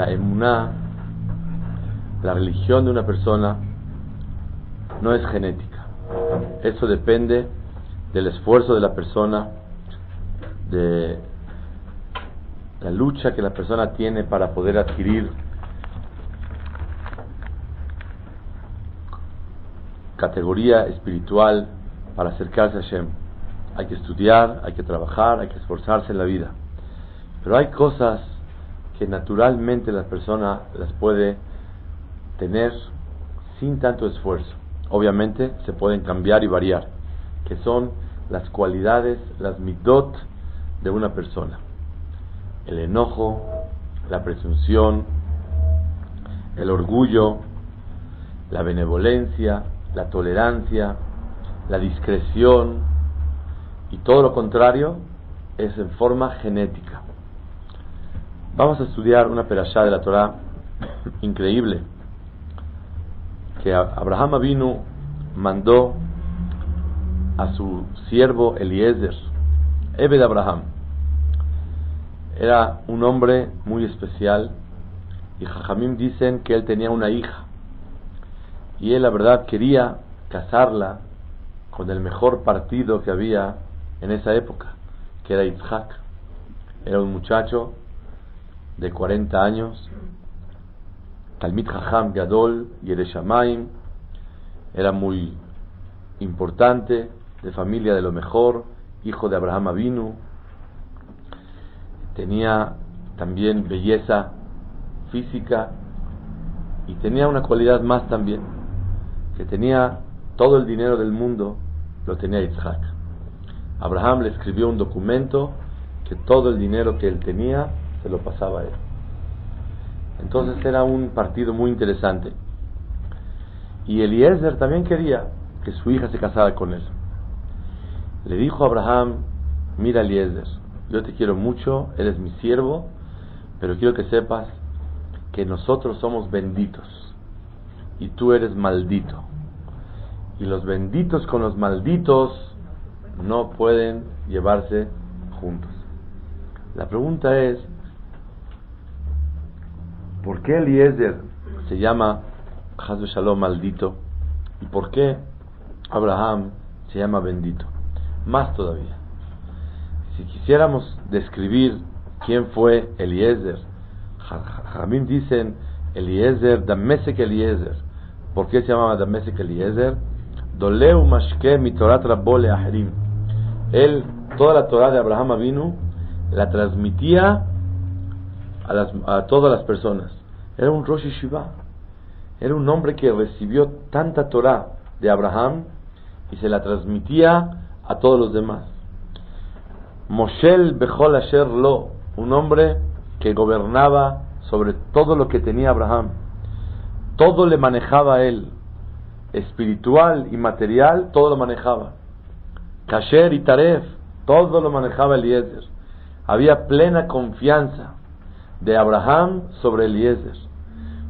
La emuná, la religión de una persona, no es genética. Eso depende del esfuerzo de la persona, de la lucha que la persona tiene para poder adquirir categoría espiritual para acercarse a Hashem. Hay que estudiar, hay que trabajar, hay que esforzarse en la vida. Pero hay cosas que naturalmente la persona las puede tener sin tanto esfuerzo. Obviamente se pueden cambiar y variar, que son las cualidades, las midot de una persona. El enojo, la presunción, el orgullo, la benevolencia, la tolerancia, la discreción y todo lo contrario es en forma genética. Vamos a estudiar una perashá de la Torah increíble que Abraham Avinu mandó a su siervo Eliezer, Ebed Abraham. Era un hombre muy especial y Jajamim dicen que él tenía una hija y él la verdad quería casarla con el mejor partido que había en esa época, que era Yitzhak. Era un muchacho de 40 años, Talmid Jajam Gadol Yereshamaim, era muy importante, de familia de lo mejor, hijo de Abraham Avinu, tenía también belleza física y tenía una cualidad más también que tenía todo el dinero del mundo, lo tenía Isaac. Abraham le escribió un documento que todo el dinero que él tenía se lo pasaba a él. Entonces era un partido muy interesante. Y Eliezer también quería que su hija se casara con él. Le dijo a Abraham, mira Eliezer, yo te quiero mucho, eres mi siervo, pero quiero que sepas que nosotros somos benditos y tú eres maldito y los benditos con los malditos no pueden llevarse juntos. La pregunta es, ¿por qué Eliezer se llama Hazbe Shalom maldito? ¿Y por qué Abraham se llama bendito? Más todavía. Si quisiéramos describir quién fue Eliezer, Jamín dicen Eliezer, Damesek Eliezer. ¿Por qué se llamaba Damesek Eliezer? Doleu mashke mi Torah ahrim. Él, toda la Torah de Abraham vino, la transmitía a, todas las personas. Era un Rosh Shiva. Era un hombre que recibió tanta Torah de Abraham y se la transmitía a todos los demás. Moshel Bechol Asher Lo, un hombre que gobernaba sobre todo lo que tenía Abraham. Todo le manejaba a él espiritual y material, todo lo manejaba. Kasher y Taref, todo lo manejaba Eliezer. Había plena confianza de Abraham sobre Eliezer.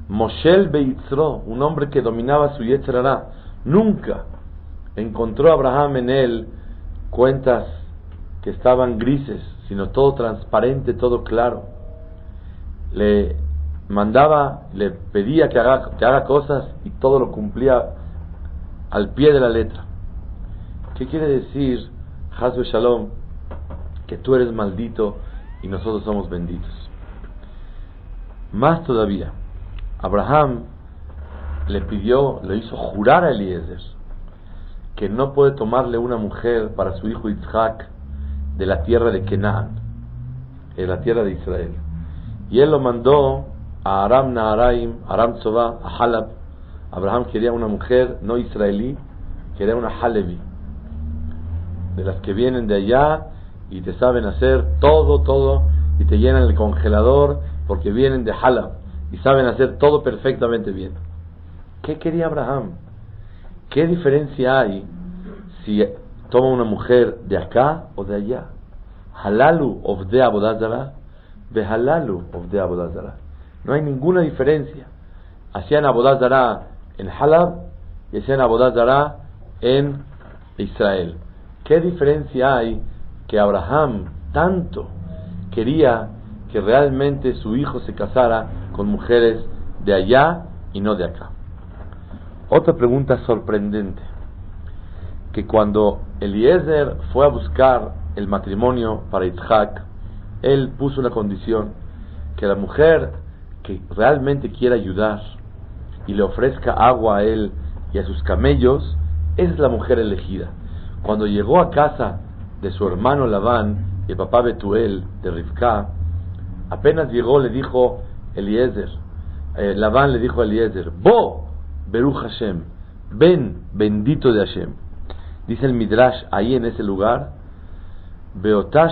Moshel Beitzro, un hombre que dominaba su Yetzerará, nunca encontró Abraham en él cuentas que estaban grises, sino todo transparente, todo claro. Le mandaba, le pedía que haga, que haga cosas y todo lo cumplía al pie de la letra. ¿Qué quiere decir, Hazbe Shalom, que tú eres maldito y nosotros somos benditos? Más todavía, Abraham le pidió, le hizo jurar a Eliezer que no puede tomarle una mujer para su hijo Isaac de la tierra de Kenan, de la tierra de Israel. Y él lo mandó a Aram Naharaim, Aram Tzova, a Halab, Abraham quería una mujer no israelí, quería una Halevi, de las que vienen de allá y te saben hacer todo, todo, y te llenan el congelador porque vienen de Halab, y saben hacer todo perfectamente bien. ¿Qué quería Abraham? ¿Qué diferencia hay si toma una mujer de acá o de allá? Halalu of de Abodazara, halalu of de Abodazara. No hay ninguna diferencia. Hacían Abodazara en Halab y hacían Abodazara en Israel. ¿Qué diferencia hay que Abraham tanto quería que realmente su hijo se casara con mujeres de allá y no de acá? Otra pregunta sorprendente, que cuando Eliezer fue a buscar el matrimonio para Isaac, él puso una condición, que la mujer que realmente quiera ayudar y le ofrezca agua a él y a sus camellos, es la mujer elegida. Cuando llegó a casa de su hermano Labán, el papá Betuel de Rivka, apenas llegó le dijo Eliezer, eh, Labán le dijo a Eliezer, Bo, Beruch Hashem, ven, bendito de Hashem. Dice el Midrash ahí en ese lugar, Beotá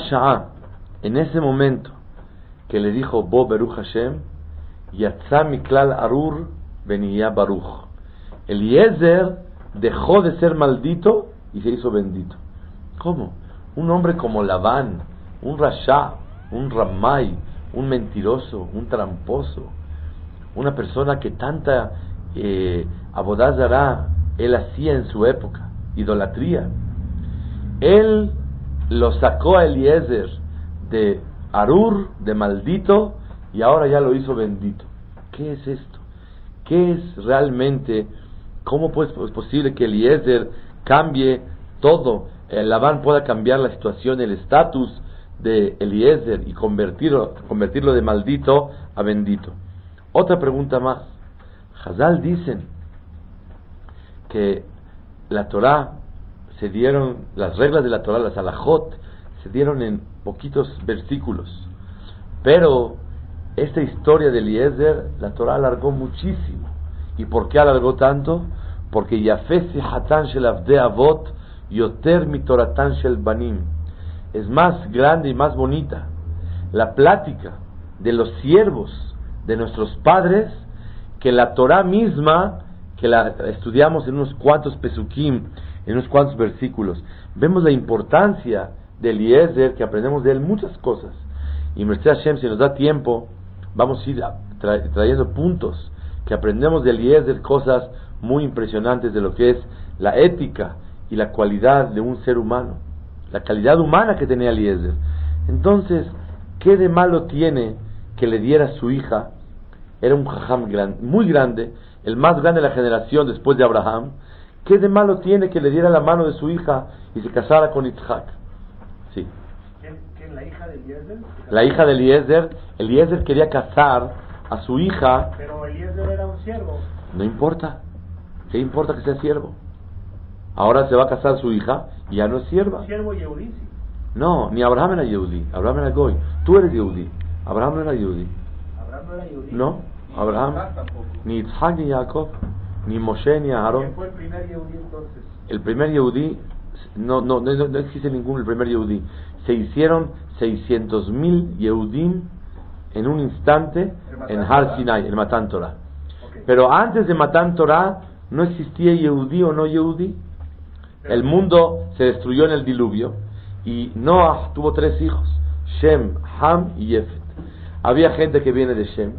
en ese momento que le dijo Bo Beruch Hashem, Yatzá Miklal Arur Beniyah Baruch. Eliezer dejó de ser maldito y se hizo bendito. ¿Cómo? Un hombre como Labán, un Rasha, un Ramay, un mentiroso, un tramposo, una persona que tanta eh, él hacía en su época, idolatría. Él lo sacó a Eliezer de Arur, de maldito, y ahora ya lo hizo bendito. ¿Qué es esto? ¿Qué es realmente? ¿Cómo pues es posible que Eliezer cambie todo? El Labán pueda cambiar la situación, el estatus de Eliezer y convertirlo, convertirlo de maldito a bendito. Otra pregunta más. Hazal dicen que la Torah se dieron, las reglas de la Torah, las alajot, se dieron en poquitos versículos. Pero esta historia de Eliezer, la Torah alargó muchísimo. ¿Y por qué alargó tanto? Porque Yafesi Hatan Shel Avot Yoter Mitoratan Shel Banim es más grande y más bonita la plática de los siervos de nuestros padres que la Torah misma que la estudiamos en unos cuantos pesukim, en unos cuantos versículos. Vemos la importancia de Eliezer, que aprendemos de él muchas cosas. Y Mercedes Hashem, si nos da tiempo, vamos a ir trayendo puntos que aprendemos de Eliezer, cosas muy impresionantes de lo que es la ética y la cualidad de un ser humano, la calidad humana que tenía Eliezer. Entonces, ¿qué de malo tiene que le diera su hija era un jajam muy grande, el más grande de la generación después de Abraham. ¿Qué de malo tiene que le diera la mano de su hija y se casara con Isaac? Sí. ¿Quién, la hija de Eliezer? La hija de Eliezer. Eliezer quería casar a su hija. Pero Eliezer era un siervo. No importa. ¿Qué importa que sea siervo? Ahora se va a casar su hija y ya no es sierva. Siervo Yehudí, No, ni Abraham era Yehudi. Abraham era Goy. Tú eres Yehudi. Abraham no era Yehudi. No, Abraham, ni Isaac ni Jacob, ni Moshe ni Aarón. ¿Quién fue el primer Yehudí entonces? El primer Yehudí, no, no, no, no existe ningún el primer Yehudí. Se hicieron 600 mil Yehudim en un instante en Har Sinai, en Matan Torah. Pero antes de Matan Torah no existía Yehudí o no Yehudí. El mundo se destruyó en el diluvio y Noah tuvo tres hijos, Shem, Ham y Yefet. Había gente que viene de Shem,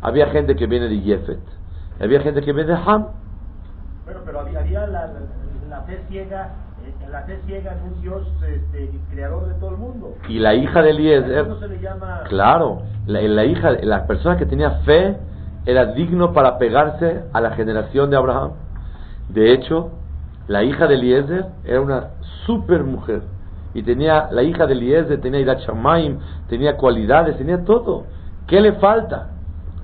había gente que viene de Yefet, había gente que viene de Ham. Bueno, pero había, la, fe ciega, eh, la fe ciega en un Dios este, creador de todo el mundo. Y la hija de Eliezer, se le llama... claro, la, la, hija, la persona que tenía fe era digno para pegarse a la generación de Abraham. De hecho, la hija de Eliezer era una super mujer y tenía la hija de Eliezer, tenía Irat tenía cualidades, tenía todo. ¿Qué le falta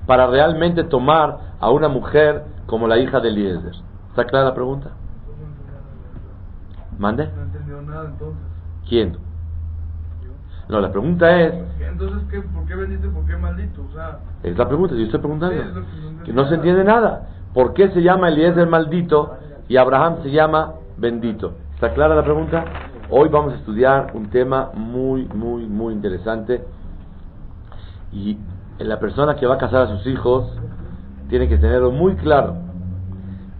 para realmente tomar a una mujer como la hija de Eliezer? ¿Está clara la pregunta? ¿Mande? No entendió nada entonces. ¿Quién? No, la pregunta es... Entonces, ¿qué, ¿por qué bendito y por qué maldito? O sea, es la pregunta, yo estoy preguntando. Sí, que no se entiende nada. ¿Por qué se llama Eliezer maldito y Abraham se llama bendito? ¿Está clara la pregunta? Hoy vamos a estudiar un tema muy, muy, muy interesante y la persona que va a casar a sus hijos tiene que tenerlo muy claro.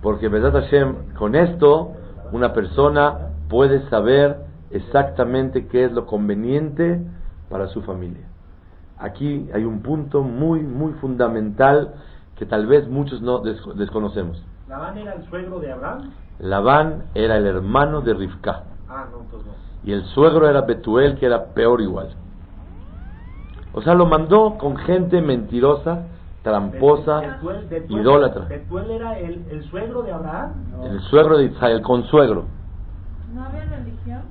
Porque, verdad Hashem, con esto una persona puede saber exactamente qué es lo conveniente para su familia. Aquí hay un punto muy, muy fundamental que tal vez muchos no desconocemos. ¿Labán era el suegro de Abraham? Labán era el hermano de Rivka. Ah, no, entonces no. Y el suegro era Betuel, que era peor igual. O sea, lo mandó con gente mentirosa, tramposa, Betuel- Betuel- idólatra. Betuel era el, el suegro de Abraham. El suegro de Israel, el consuegro. No había religión.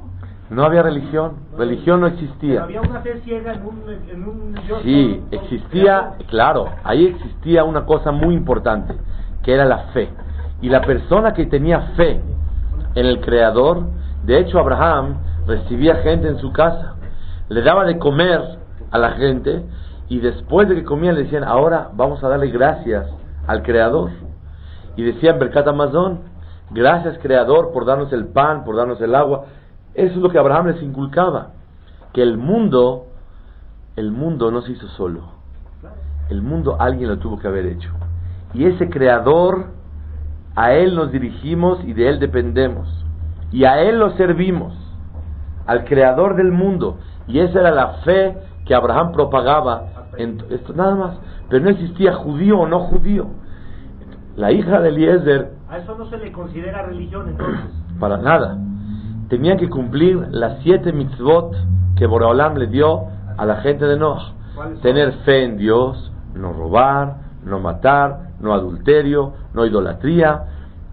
No había religión, religión no Pero existía. había una fe ciega en un, en un Dios Sí, existía, creador. claro, ahí existía una cosa muy importante, que era la fe. Y la persona que tenía fe en el Creador, de hecho Abraham recibía gente en su casa, le daba de comer a la gente y después de que comían le decían, ahora vamos a darle gracias al Creador. Y decían, Berkat Amazon, gracias Creador por darnos el pan, por darnos el agua. Eso es lo que Abraham les inculcaba, que el mundo el mundo no se hizo solo. El mundo alguien lo tuvo que haber hecho. Y ese creador, a él nos dirigimos y de él dependemos. Y a él lo servimos. Al creador del mundo. Y esa era la fe que Abraham propagaba. En esto, nada más. Pero no existía judío o no judío. La hija de Eliezer, A eso no se le considera religión entonces. para nada. Tenía que cumplir las siete mitzvot que Boreolam le dio a la gente de Noah. Tener fe en Dios, no robar, no matar, no adulterio, no idolatría,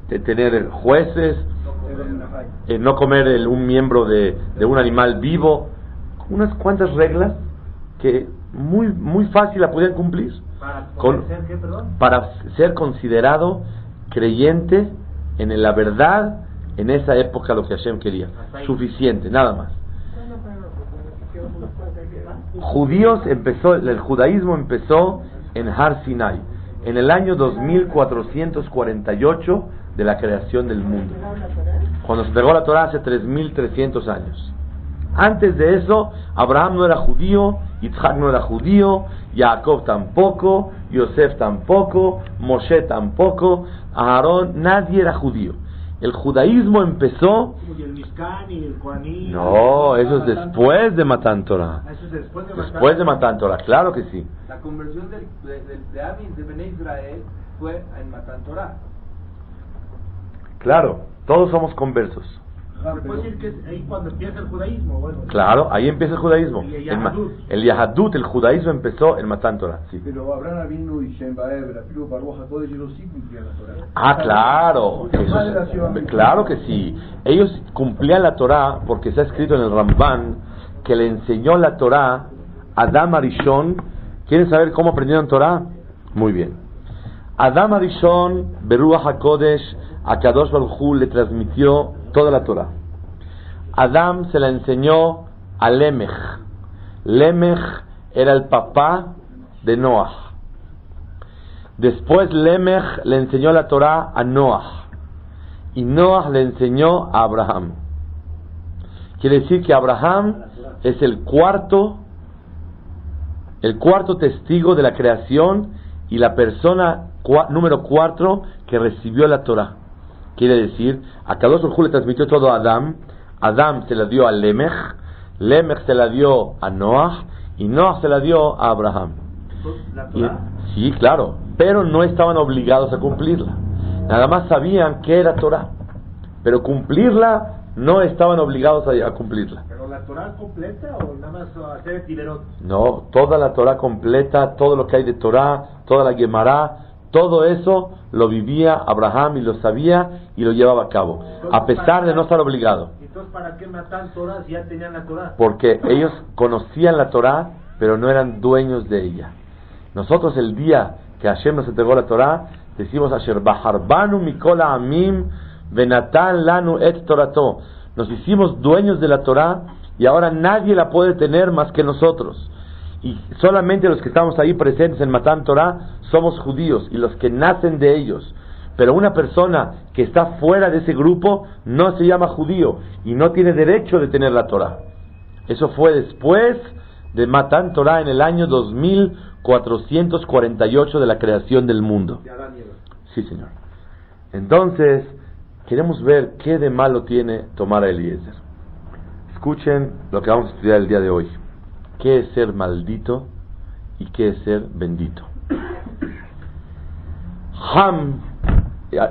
de tener jueces, eh, no comer el- un miembro de, de un animal vivo. Unas cuantas reglas que muy, muy fácil la podían cumplir Para Con- ser, ¿qué, perdón? para ser considerado creyente en la verdad en esa época lo que Hashem quería. Suficiente, nada más. Judíos empezó, el judaísmo empezó en Har Sinai, en el año 2448 de la creación del mundo. Cuando se entregó la Torah hace 3300 años. Antes de eso, Abraham no era judío, Isaac no era judío, Jacob tampoco, Yosef tampoco, Moshe tampoco, Aarón, nadie era judío. El judaísmo empezó, Y el Mishkan y el Kohaní. no, eso es después de Matan Torah. Ah, Eso es después de Después de Matan Torah, claro que sí. La conversión del, de, de, de Abin, de Bene Israel, fue en Matan Torah. Claro, todos somos conversos. Puede decir que es ahí cuando empieza el judaísmo. Bueno, Claro, ahí empieza el judaísmo. El El, Yahadut. el Yahadut, el judaísmo empezó en Matan Torah. Sí. Pero Abraham Avinu y Shem ellos sí cumplían la Torah. Ah, claro, eso es- claro que sí. Ellos cumplían la Torah porque está escrito en el Ramban que le enseñó la Torah a Adam Arishon. ¿Quieren saber cómo aprendieron Torah? Muy bien. Adam Arishon, Beruach HaKodesh, a Kadosh Baruj Hu le transmitió toda la Torah. Adam se la enseñó a Lemech. Lemech era el papá de Noah. Después Lemech le enseñó la Torah a Noah. Y Noah le enseñó a Abraham. Quiere decir que Abraham es el cuarto, el cuarto testigo de la creación y la persona número cuatro que recibió la Torah. Quiere decir, a Kadosh Baruj Hu le transmitió todo a Adam, Adam se la dio a Lemech, Lemech se la dio a Noah y Noah se la dio a Abraham. la Y- sí, claro, pero no estaban obligados a cumplirla. Nada más sabían que era Torah, pero cumplirla no estaban obligados a, a cumplirla. Pero la Torah completa o nada más hacer el tiberot. No, toda la Torah completa, todo lo que hay de Torah, toda la Gemara, todo eso lo vivía Abraham y lo sabía y lo llevaba a cabo, a pesar de no estar obligado. Entonces, ¿para qué matan Torah si ya tenían la Torah? porque ellos conocían la Torah, pero no eran dueños de ella. Nosotros el día que Hashem nos entregó la Torah, decimos Asher Baharbanu Mikola Amim Venatan Lanu Et Torato. Nos hicimos dueños de la Torah y ahora nadie la puede tener más que nosotros. Y solamente los que estamos ahí presentes en Matan Torah somos judíos y los que nacen de ellos. Pero una persona que está fuera de ese grupo no se llama judío y no tiene derecho de tener la Torah. Eso fue después de Matan Torah en el año 2448 de la creación del mundo. Sí, señor. Entonces, queremos ver qué de malo tiene tomar a Eliezer. Escuchen lo que vamos a estudiar el día de hoy. ¿Qué es ser maldito y qué es ser bendito? Ham,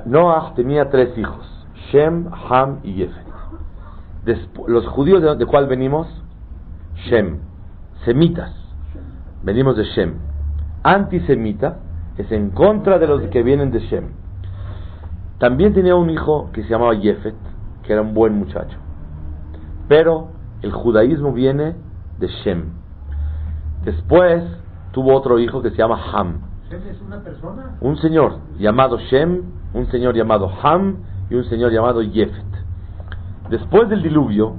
Noah tenía tres hijos, Shem, Ham y Yefet. los judíos de, de cuál venimos? Shem, semitas. Venimos de Shem. Antisemita es en contra de los que vienen de Shem. También tenía un hijo que se llamaba Yefet, que era un buen muchacho. Pero el judaísmo viene de Shem. Después tuvo otro hijo que se llama Ham. ¿Shem es una persona? Un señor llamado Shem, un señor llamado Ham y un señor llamado Yefet. Después del diluvio,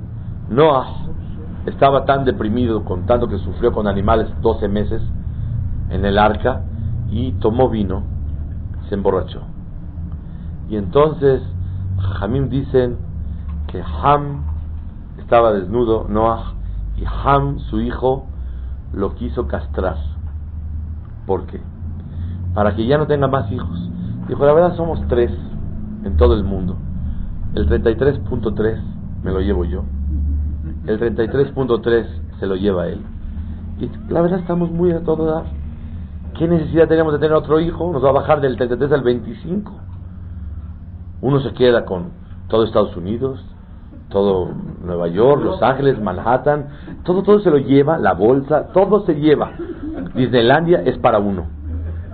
Noah estaba tan deprimido, contando que sufrió con animales 12 meses en el arca, y tomó vino, se emborrachó. Y entonces, Hamim dicen que Ham estaba desnudo, Noah, y Ham, su hijo, lo quiso castrar. ¿Por qué? Para que ya no tenga más hijos. Dijo, la verdad somos tres en todo el mundo. El 33.3 me lo llevo yo. El 33.3 se lo lleva él. Y la verdad estamos muy a todo dar. ¿Qué necesidad tenemos de tener otro hijo? Nos va a bajar del 33 al 25. Uno se queda con todo Estados Unidos, todo Nueva York, Los Ángeles, Manhattan, todo todo se lo lleva, la bolsa, todo se lleva. Disneylandia es para uno.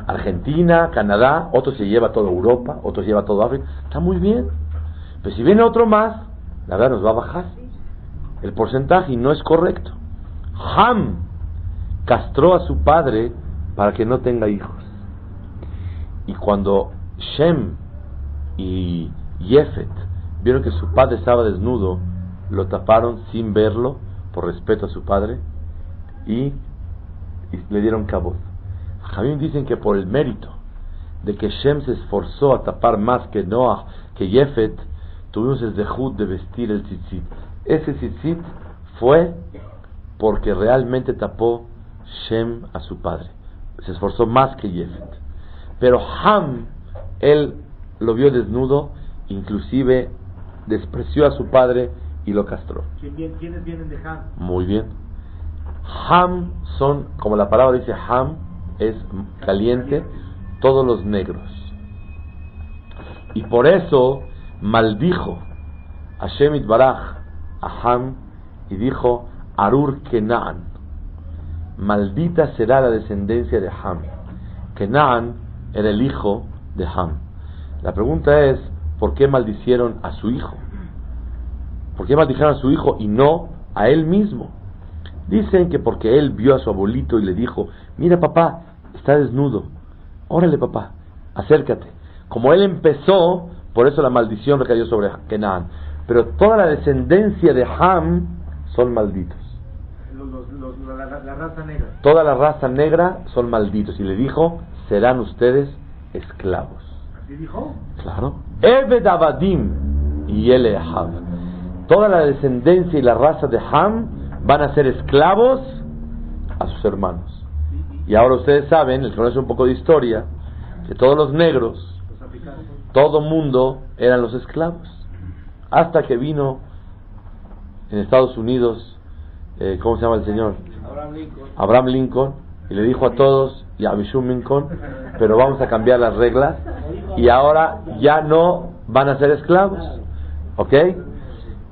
Argentina, Canadá, otro se lleva toda Europa, otro se lleva todo África. Está muy bien. Pero si viene otro más, la verdad nos va a bajar el porcentaje y no es correcto. Ham castró a su padre para que no tenga hijos. Y cuando Shem y Jefet vieron que su padre estaba desnudo, lo taparon sin verlo por respeto a su padre y, le dieron cabo. Jamín dicen que por el mérito de que Shem se esforzó a tapar más que Noah, que Jefet, tuvimos el dejud de vestir el tzitzit. Ese tzitzit fue porque realmente tapó Shem a su padre. Se esforzó más que Jefet. Pero Ham, él lo vio desnudo, inclusive despreció a su padre y lo castró. ¿Quiénes vienen de Ham? Muy bien. Ham son, como la palabra dice Ham, es caliente, todos los negros. Y por eso maldijo a Shemit Baraj a Ham y dijo, Arur Kenan, maldita será la descendencia de Ham. Kenan era el hijo de Ham. La pregunta es, ¿por qué maldicieron a su hijo? ¿Por qué maldijeron a su hijo y no a él mismo? Dicen que porque él vio a su abuelito y le dijo, mira papá, está desnudo. Órale papá, acércate. Como él empezó, por eso la maldición recayó sobre Kenan. Pero toda la descendencia de Ham son malditos. la, raza negra. Toda la raza negra son malditos. Y le dijo, serán ustedes esclavos. ¿Así dijo? Claro. Ebed Abadim y Ham. Toda la descendencia y la raza de Ham van a ser esclavos a sus hermanos. Y ahora ustedes saben, les conoce un poco de historia, que todos los negros, todo mundo eran los esclavos. Hasta que vino en Estados Unidos, eh, ¿cómo se llama el señor? Abraham Lincoln. y le dijo a todos, y a Bishum Lincoln, pero vamos a cambiar las reglas, y ahora ya no van a ser esclavos. ¿Ok?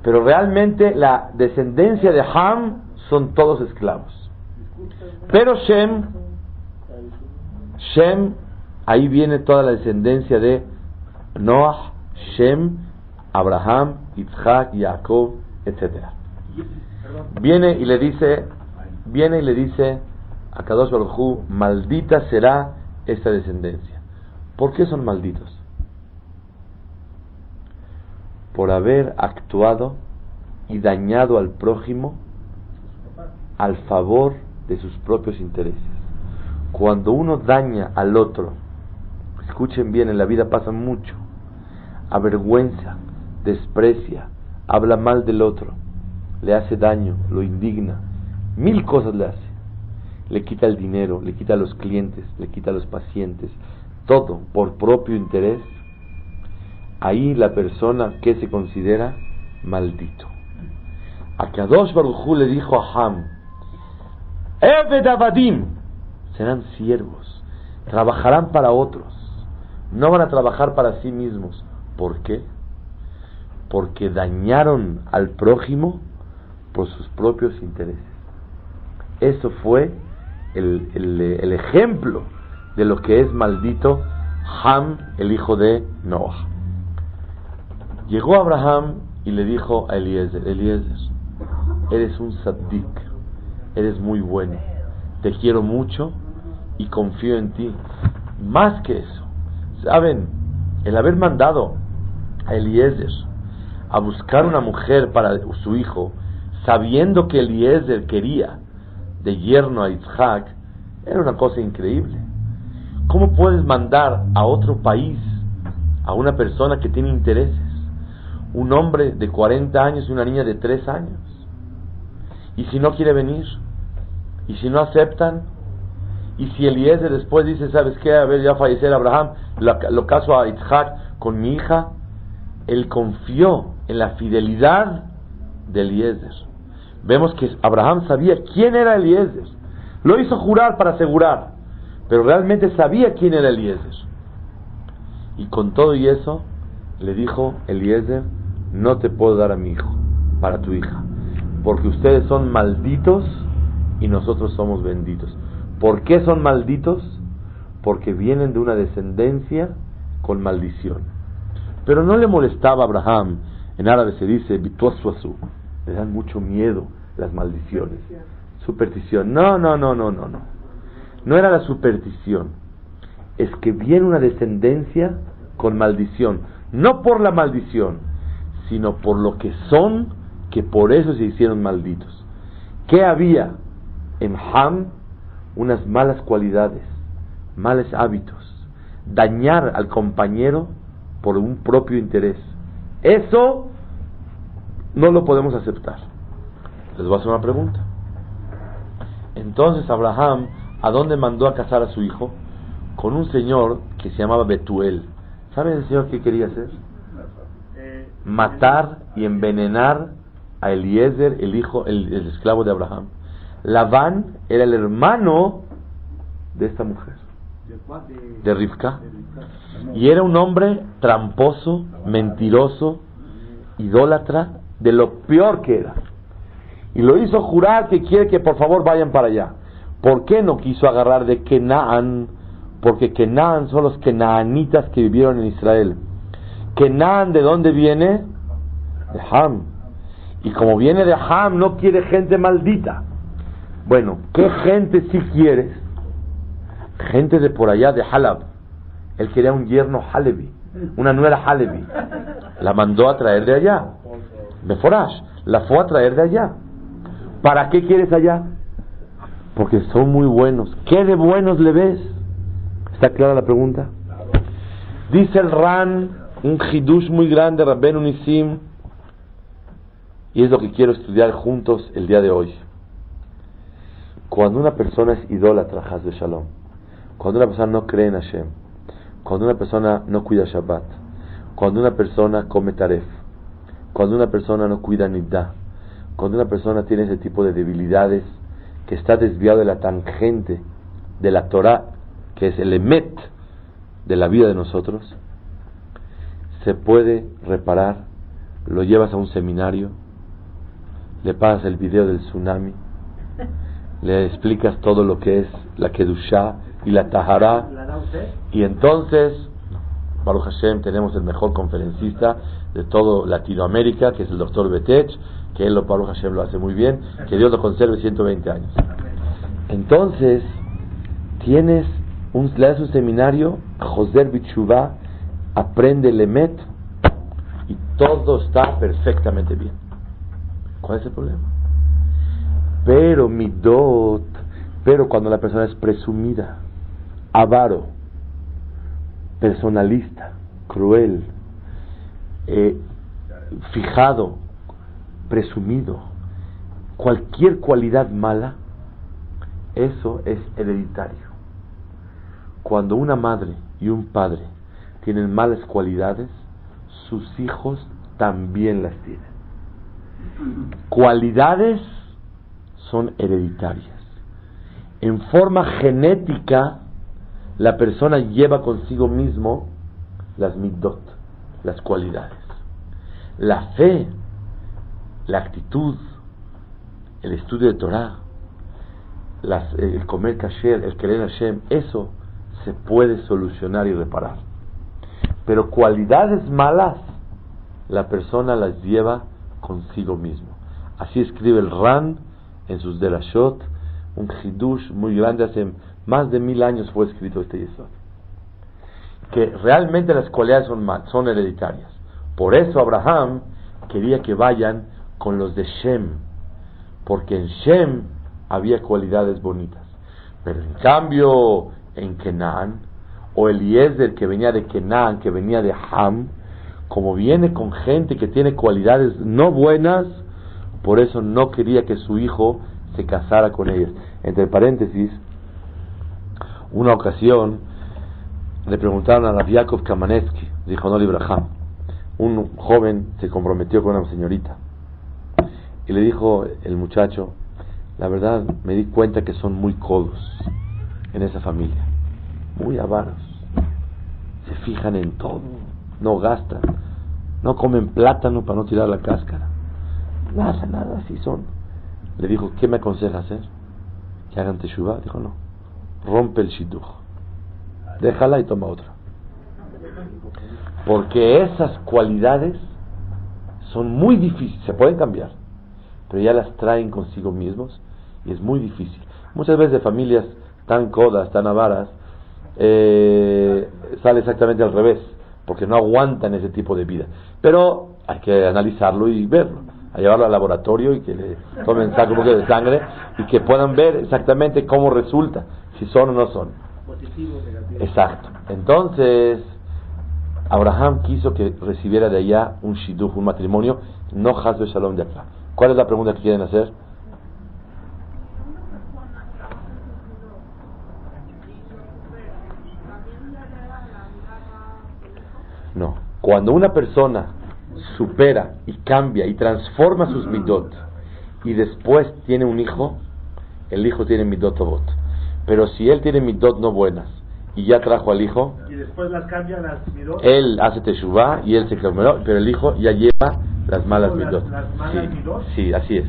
Pero realmente la descendencia de Ham son todos esclavos. Pero Shem, Shem, ahí viene toda la descendencia de Noah, Shem, Abraham, Isaac, Jacob, etc. Viene y le dice, viene y le dice a Kadosh Baruj maldita será esta descendencia. ¿Por qué son malditos? Por haber actuado y dañado al prójimo al favor de sus propios intereses. Cuando uno daña al otro, escuchen bien, en la vida pasa mucho, avergüenza, desprecia, habla mal del otro, le hace daño, lo indigna, mil cosas le hace. le quita el dinero, le quita a los clientes, le quita a los pacientes, todo por propio interés, ahí la persona que se considera maldito. A Kadosh Baruj le dijo a Ham, Abadim, serán siervos, trabajarán para otros, no van a trabajar para sí mismos. ¿Por qué? Porque dañaron al prójimo por sus propios intereses. Eso fue el, ejemplo de lo que es maldito Ham, el hijo de Noah. Llegó Abraham y le dijo a Eliezer, Eliezer, eres un saddik, eres muy bueno, te quiero mucho y confío en ti. Más que eso, ¿saben? El haber mandado a Eliezer a buscar una mujer para su hijo, sabiendo que Eliezer quería de yerno a Isaac, era una cosa increíble. ¿Cómo puedes mandar a otro país a una persona que tiene intereses? Un hombre de 40 años y una niña de 3 años. ¿Y si no quiere venir? ¿Y si no aceptan? ¿Y si Eliezer después dice, ¿sabes qué? A ver, ya fallecer Abraham, lo, lo caso a Isaac con mi hija. Él confió en la fidelidad de Eliezer. Vemos que Abraham sabía quién era Eliezer. Lo hizo jurar para asegurar, pero realmente sabía quién era Eliezer. Y con todo y eso, le dijo Eliezer, no te puedo dar a mi hijo, para tu hija, porque ustedes son malditos y nosotros somos benditos. ¿Por qué son malditos? Porque vienen de una descendencia con maldición. Pero no le molestaba a Abraham, en árabe se dice, le dan mucho miedo las maldiciones. Superstición. No, no, no, no, no, no. No era la superstición. Es que viene una descendencia con maldición. No por la maldición, sino por lo que son, que por eso se hicieron malditos. ¿Qué había en Ham? Unas malas cualidades, males hábitos. Dañar al compañero por un propio interés. Eso no lo podemos aceptar. Les voy a hacer una pregunta. Entonces Abraham, ¿a dónde mandó a casar a su hijo? Con un señor que se llamaba Betuel. ¿Saben el señor qué quería hacer? Matar y envenenar a Eliezer, el hijo, el, esclavo de Abraham. Labán era el hermano de esta mujer, de Rivka. Y era un hombre tramposo, mentiroso, idólatra, de lo peor que era. Y lo hizo jurar que quiere que por favor vayan para allá. ¿Por qué no quiso agarrar de Kenaan? Porque Kenaan son los kenaanitas que vivieron en Israel. Kenaan, ¿de dónde viene? De Ham. Y como viene de Ham, no quiere gente maldita. Bueno, ¿qué gente si quieres? Gente de por allá, de Halab. Él quería un yerno Halevi, una nuera Halevi. La mandó a traer de allá. Meforash, la fue a traer de allá. ¿Para qué quieres allá? Porque son muy buenos. ¿Qué de buenos le ves? ¿Está clara la pregunta? Dice el Ran, un hidush muy grande, Rabben Unisim, y es lo que quiero estudiar juntos el día de hoy. Cuando una persona es idólatra, de Shalom, cuando una persona no cree en Hashem, cuando una persona no cuida Shabbat, cuando una persona come taref, cuando una persona no cuida Niddah, cuando una persona tiene ese tipo de debilidades, que está desviado de la tangente de la Torah, que es el emet de la vida de nosotros, se puede reparar, lo llevas a un seminario, le pasas el video del tsunami, le explicas todo lo que es la Kedushá y la Tahara, y entonces, Baruch Hashem, tenemos el mejor conferencista de todo Latinoamérica, que es el doctor Betech, que él, lo Baruch Hashem, lo hace muy bien, que Dios lo conserve 120 años. Entonces, tienes un, le das un seminario, José Bichuvá, aprende Lemet, y todo está perfectamente bien. ¿Cuál es el problema? Pero midot, pero cuando la persona es presumida, avaro, personalista, cruel, eh, fijado presumido, cualquier cualidad mala, Eso es hereditario. Cuando una madre y un padre tienen malas cualidades, sus hijos también las tienen. Cualidades son hereditarias. En forma genética, la persona lleva consigo mismo las middot, las cualidades. La fe, la actitud, el estudio de Torah, las, el comer kasher, el querer Hashem, eso se puede solucionar y reparar. Pero cualidades malas, la persona las lleva consigo mismo. Así escribe el Ran en sus Delashot, un hidush muy grande, hace más de mil años fue escrito este Yesod. Que realmente las cualidades son, son hereditarias. Por eso Abraham quería que vayan con los de Shem, porque en Shem había cualidades bonitas. Pero en cambio, en Kenan, o Eliezer que venía de Kenan, que venía de Ham, como viene con gente que tiene cualidades no buenas, por eso no quería que su hijo se casara con ellas. Entre paréntesis, una ocasión le preguntaron a Rav Kamanesky, dijo no Libraham, un joven se comprometió con una señorita y le dijo el muchacho, la verdad me di cuenta que son muy codos en esa familia, muy avaros, se fijan en todo, no gastan, no comen plátano para no tirar la cáscara, nada, nada, así son. Le dijo, ¿qué me aconseja hacer? Que hagan teshuva. Dijo, no, rompe el shidduch, déjala y toma otra. Porque esas cualidades son muy difíciles, se pueden cambiar, pero ya las traen consigo mismos y es muy difícil. Muchas veces de familias tan codas, tan avaras, eh, sale exactamente al revés, porque no aguantan ese tipo de vida. Pero hay que analizarlo y verlo, a llevarlo al laboratorio y que le tomen un poco de sangre y que puedan ver exactamente cómo resulta, si son o no son. Exacto. Entonces, Abraham quiso que recibiera de allá un shidduch, un matrimonio, no Hazbe Shalom de acá. ¿Cuál es la pregunta que quieren hacer? No. Cuando una persona supera y cambia y transforma sus midot y después tiene un hijo, el hijo tiene midot bot. Pero si él tiene midot no buenas y ya trajo al hijo, y después las cambian las midot, él hace teshuvah y él se cambió, pero el hijo ya lleva las malas midot. las malas sí, midot. sí, así es.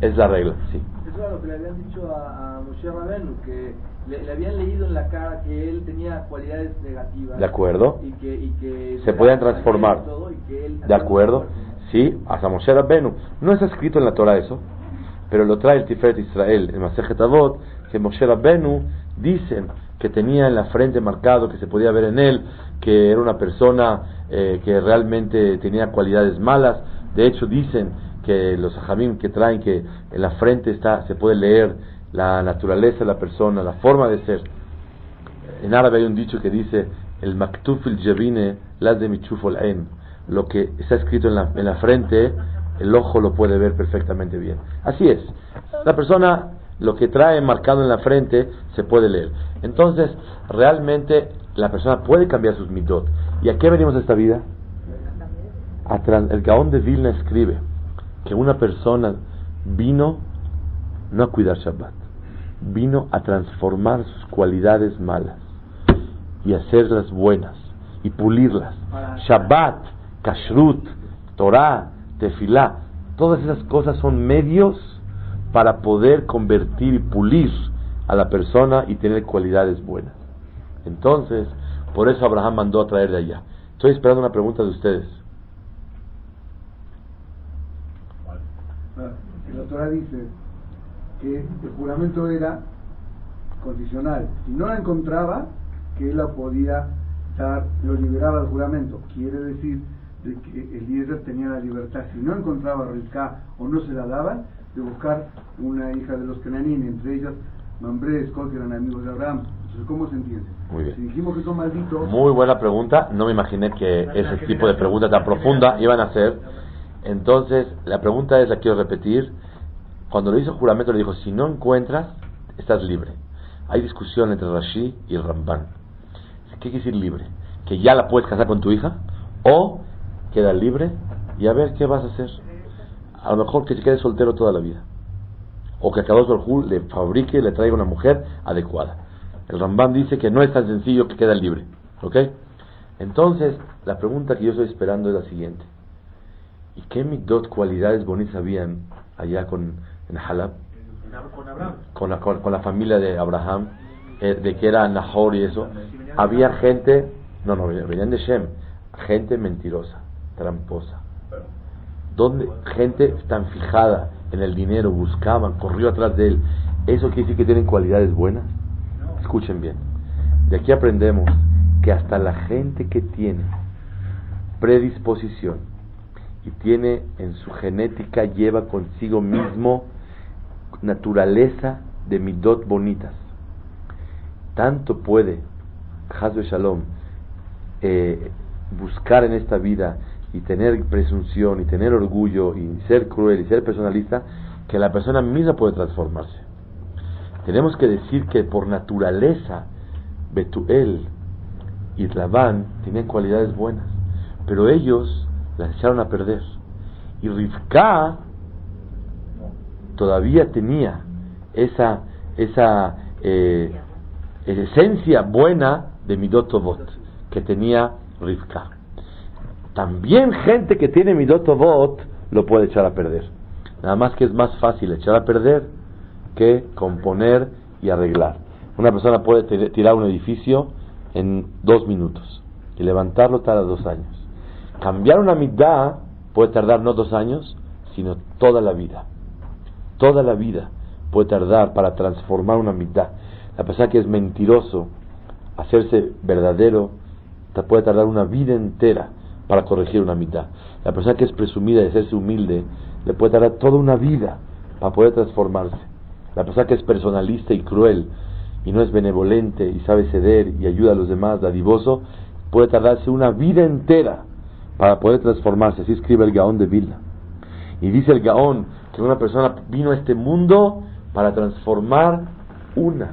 Es la regla, sí. Eso era lo que le habían dicho a, a Moshe Rabenu, que le, le habían leído en la cara que él tenía cualidades negativas. ¿De acuerdo? Y que, y que Se podían transformar. todo, y que él- ¿De acuerdo? Sí, hasta Moshe Rabbenu. No está escrito en la Torah eso, pero lo trae el Tiferet Israel, en Masejet Avot, que Moshe Rabbenu dicen que tenía en la frente marcado, que se podía ver en él, que era una persona eh, que realmente tenía cualidades malas. De hecho, dicen que los ajamim que traen que en la frente está, se puede leer la naturaleza de la persona, la forma de ser. En árabe hay un dicho que dice, el maktuf el jabine las de michufol en. Lo que está escrito en la, en la frente, el ojo lo puede ver perfectamente bien. Así es. La persona, lo que trae marcado en la frente, se puede leer. Entonces, realmente, la persona puede cambiar sus mitot. ¿Y a qué venimos a esta vida? El Gaón de Vilna escribe que una persona vino no a cuidar Shabbat, vino a transformar sus cualidades malas y hacerlas buenas y pulirlas. Shabbat, Kashrut, Torah, Tefilá, todas esas cosas son medios para poder convertir y pulir a la persona y tener cualidades buenas. Entonces, por eso Abraham mandó a traer de allá. Estoy esperando una pregunta de ustedes. Que la Torah dice que el juramento era condicional. Si no la encontraba, que él la podía dar, lo liberaba del juramento. Quiere decir de que el líder tenía la libertad, si no encontraba a Rivka o no se la daban, de buscar una hija de los Kenanín, entre ellas Mambré, Escol, que eran amigos de Abraham. Entonces, ¿cómo se entiende? Muy bien. Si dijimos que son malditos, Muy buena pregunta. No me imaginé que ese tipo de pregunta tan profunda iban a hacer. Entonces, la pregunta es, la quiero repetir. Cuando le hizo juramento, le dijo, si no encuentras, estás libre. Hay discusión entre Rashi y el Ramban. ¿Qué quiere decir libre? ¿Que ya la puedes casar con tu hija? ¿O queda libre y a ver qué vas a hacer? A lo mejor que se quede soltero toda la vida. O que Kadosh Baruj le fabrique y le traiga una mujer adecuada. El Ramban dice que no es tan sencillo que queda libre. ¿Ok? Entonces, la pregunta que yo estoy esperando es la siguiente. ¿Y qué midot cualidades bonitas habían allá con, en Halab? Con la, con, la familia de Abraham, eh, de que era Nahor y eso. Había gente, no, no, venían de Shem, gente mentirosa, tramposa. Donde gente tan fijada en el dinero, buscaban, corrió atrás de él. ¿Eso quiere decir que tienen cualidades buenas? Escuchen bien. De aquí aprendemos que hasta la gente que tiene predisposición y tiene en su genética, lleva consigo mismo naturaleza de midot bonitas. Tanto puede Hazbe Shalom eh, buscar en esta vida y tener presunción y tener orgullo y ser cruel y ser personalista que la persona misma puede transformarse. Tenemos que decir que por naturaleza Betuel y Labán tenían cualidades buenas, pero ellos las echaron a perder. Y Rivka todavía tenía esa, esa eh, esencia buena de Midotovot que tenía Rivka. También gente que tiene Midotovot lo puede echar a perder. Nada más que es más fácil echar a perder que componer y arreglar. Una persona puede tirar un edificio en dos minutos y levantarlo tarda dos años. Cambiar una mitad puede tardar no dos años, sino toda la vida. Toda la vida puede tardar para transformar una mitad. La persona que es mentiroso, hacerse verdadero, puede tardar una vida entera para corregir una mitad. La persona que es presumida de hacerse humilde, le puede tardar toda una vida para poder transformarse. La persona que es personalista y cruel, y no es benevolente y sabe ceder y ayuda a los demás, dadivoso, puede tardarse una vida entera para poder transformarse. Así escribe el Gaón de Vilna. Y dice el Gaón que una persona vino a este mundo para transformar una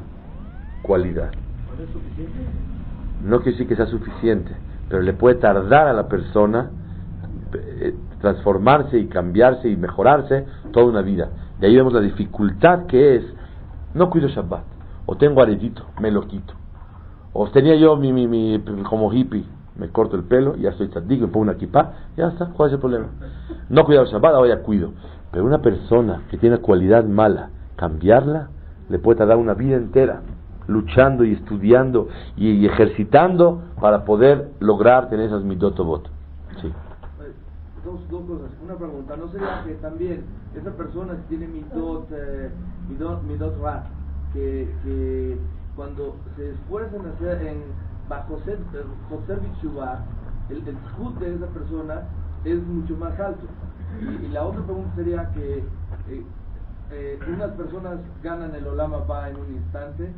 cualidad. No quiere decir que sea suficiente, pero le puede tardar a la persona eh, transformarse y cambiarse y mejorarse toda una vida. De ahí vemos la dificultad que es, no cuido Shabbat o tengo aretito, me lo quito. O tenía yo mi, mi, mi como hippie, me corto el pelo, ya estoy tzadik, me pongo una kippah, ya está, ¿cuál es el problema? No cuidado el Shabbat, ahora ya cuido. Pero una persona que tiene cualidad mala, cambiarla, le puede tardar una vida entera luchando y estudiando y, ejercitando para poder lograr tener esas midotobot. Sí. Dos, dos cosas. Una pregunta, ¿no sería que también esa persona que tiene midot, eh, midot, midot ra, que, que cuando se esfuerzan a hacer en bajo ser, el, el sud de esa persona es mucho más alto. Y, la otra pregunta sería que eh, eh, unas personas ganan el Olama en un instante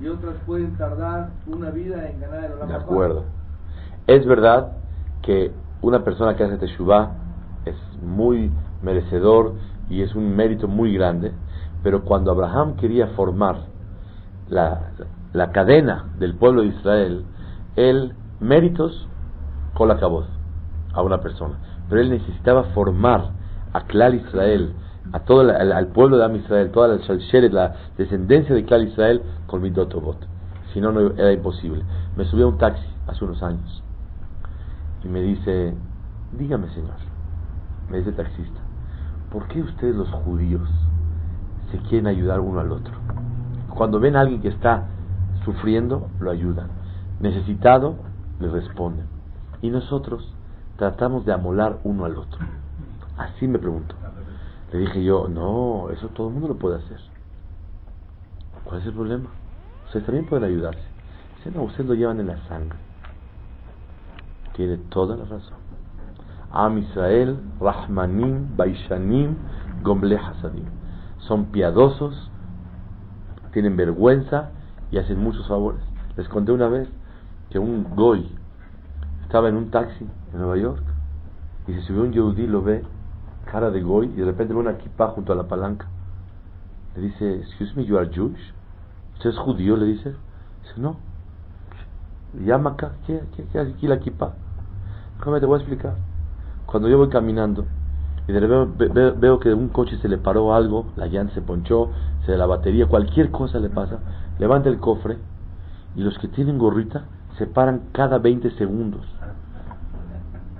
y otras pueden tardar una vida en ganar el Olama De acuerdo. Es verdad que una persona que hace Teshuvah es muy merecedor y es un mérito muy grande, pero cuando Abraham quería formar la, la cadena del pueblo de Israel, él méritos con la a una persona. Pero él necesitaba formar a Clal Israel, a todo al, pueblo de Am Israel, toda la la descendencia de Clal Israel con Midotobot. Si no, no era imposible. Me subí a un taxi hace unos años y me dice, dígame señor, me dice el taxista, ¿por qué ustedes los judíos se quieren ayudar uno al otro. Cuando ven a alguien que está sufriendo, lo ayudan. Necesitado, le responden. Y nosotros tratamos de amolar uno al otro. Así me preguntó. Le dije yo, no, eso todo el mundo lo puede hacer. ¿Cuál es el problema? Ustedes también pueden ayudarse. Dice, no, ustedes lo llevan en la sangre. Tiene toda la razón. Am Israel, Rahmanim, Baishanim, Gomble Hasadim son piadosos, tienen vergüenza y hacen muchos favores. Les conté una vez que un goy estaba en un taxi en Nueva York y se subió un yehudí, lo ve, cara de goy, y de repente ve una kippah junto a la palanca. Le dice, excuse me, you are Jewish? ¿Usted es judío? Le dice. Dice, no. Llama acá. ¿Qué, qué, hace aquí la equipa? ¿Cómo te voy a explicar? Cuando yo voy caminando y de repente veo, veo, que un coche se le paró algo, la llanta se ponchó, se de la batería, cualquier cosa le pasa, levanta el cofre y los que tienen gorrita se paran cada 20 segundos.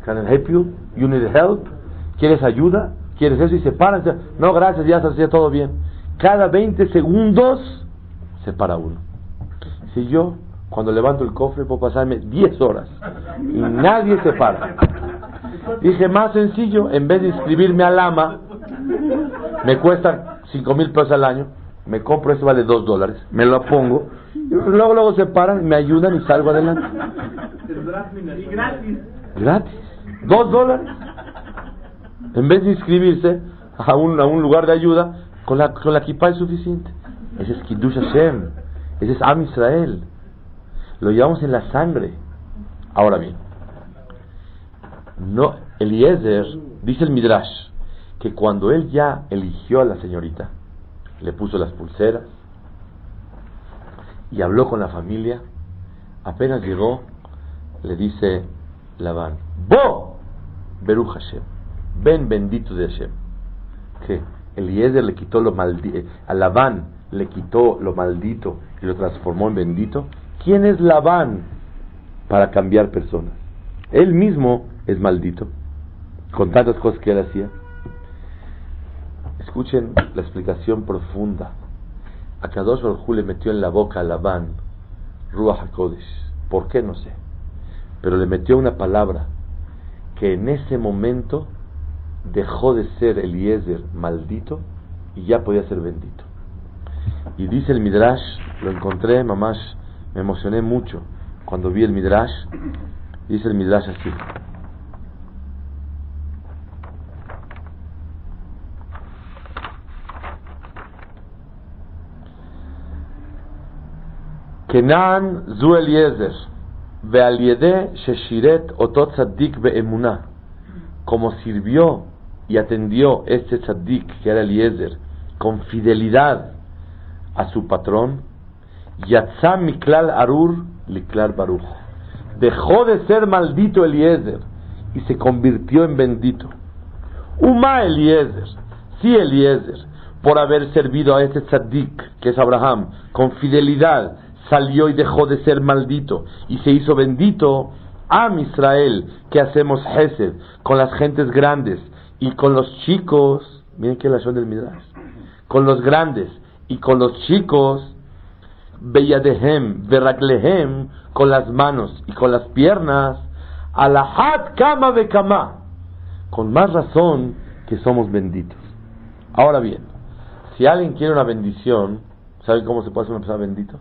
Can I help you? You need help? ¿Quieres ayuda? ¿Quieres eso? Y se paran. No, gracias, ya está todo bien. Cada 20 segundos se para uno. Si yo, cuando levanto el cofre, puedo pasarme 10 horas y nadie se para. Dije, más sencillo, en vez de inscribirme al AMA, me cuesta 5 mil pesos al año, me compro, eso vale 2 dólares, me lo pongo, luego, luego se paran, me ayudan y salgo adelante. Y gratis. Gratis. 2 dólares. En vez de inscribirse a un, a un lugar de ayuda, con la, con la kippah es suficiente. Ese es Kiddush Hashem. Ese es Am Israel. Lo llevamos en la sangre. Ahora bien, no, Eliezer, dice el Midrash, que cuando él ya eligió a la señorita, le puso las pulseras y habló con la familia, apenas llegó, le dice Labán, Bo, Beruch Hashem, ven bendito de Hashem. Que Eliezer le quitó lo maldito, a Labán le quitó lo maldito y lo transformó en bendito. ¿Quién es Labán para cambiar personas? Él mismo es maldito, con tantas cosas que él hacía. Escuchen la explicación profunda. A Kadosh Baruj le metió en la boca a Labán Ruach HaKodesh. ¿Por qué? No sé. Pero le metió una palabra que en ese momento dejó de ser Eliezer maldito y ya podía ser bendito. Y dice el Midrash, lo encontré, mamás, me emocioné mucho cuando vi el Midrash. Dice el Midrash así. Kenan zu Eliezer, sheshiret otot tzaddik be'emunah, como sirvió y atendió este tzaddik que era Eliezer con fidelidad a su patrón, Yatzam Miklal Arur Liklal Baruch. Dejó de ser maldito Eliezer y se convirtió en bendito. Uma Eliezer, sí Eliezer, por haber servido a este tzaddik, que es Abraham, con fidelidad, salió y dejó de ser maldito y se hizo bendito. a Israel, que hacemos Hesed con las gentes grandes y con los chicos, miren que la son del Midrash, con los grandes y con los chicos, Beyadehem, Veraglehem, con las manos y con las piernas, Alahat Kama Bekama, con más razón que somos benditos. Ahora bien, si alguien quiere una bendición, ¿saben cómo se puede hacer una persona bendito?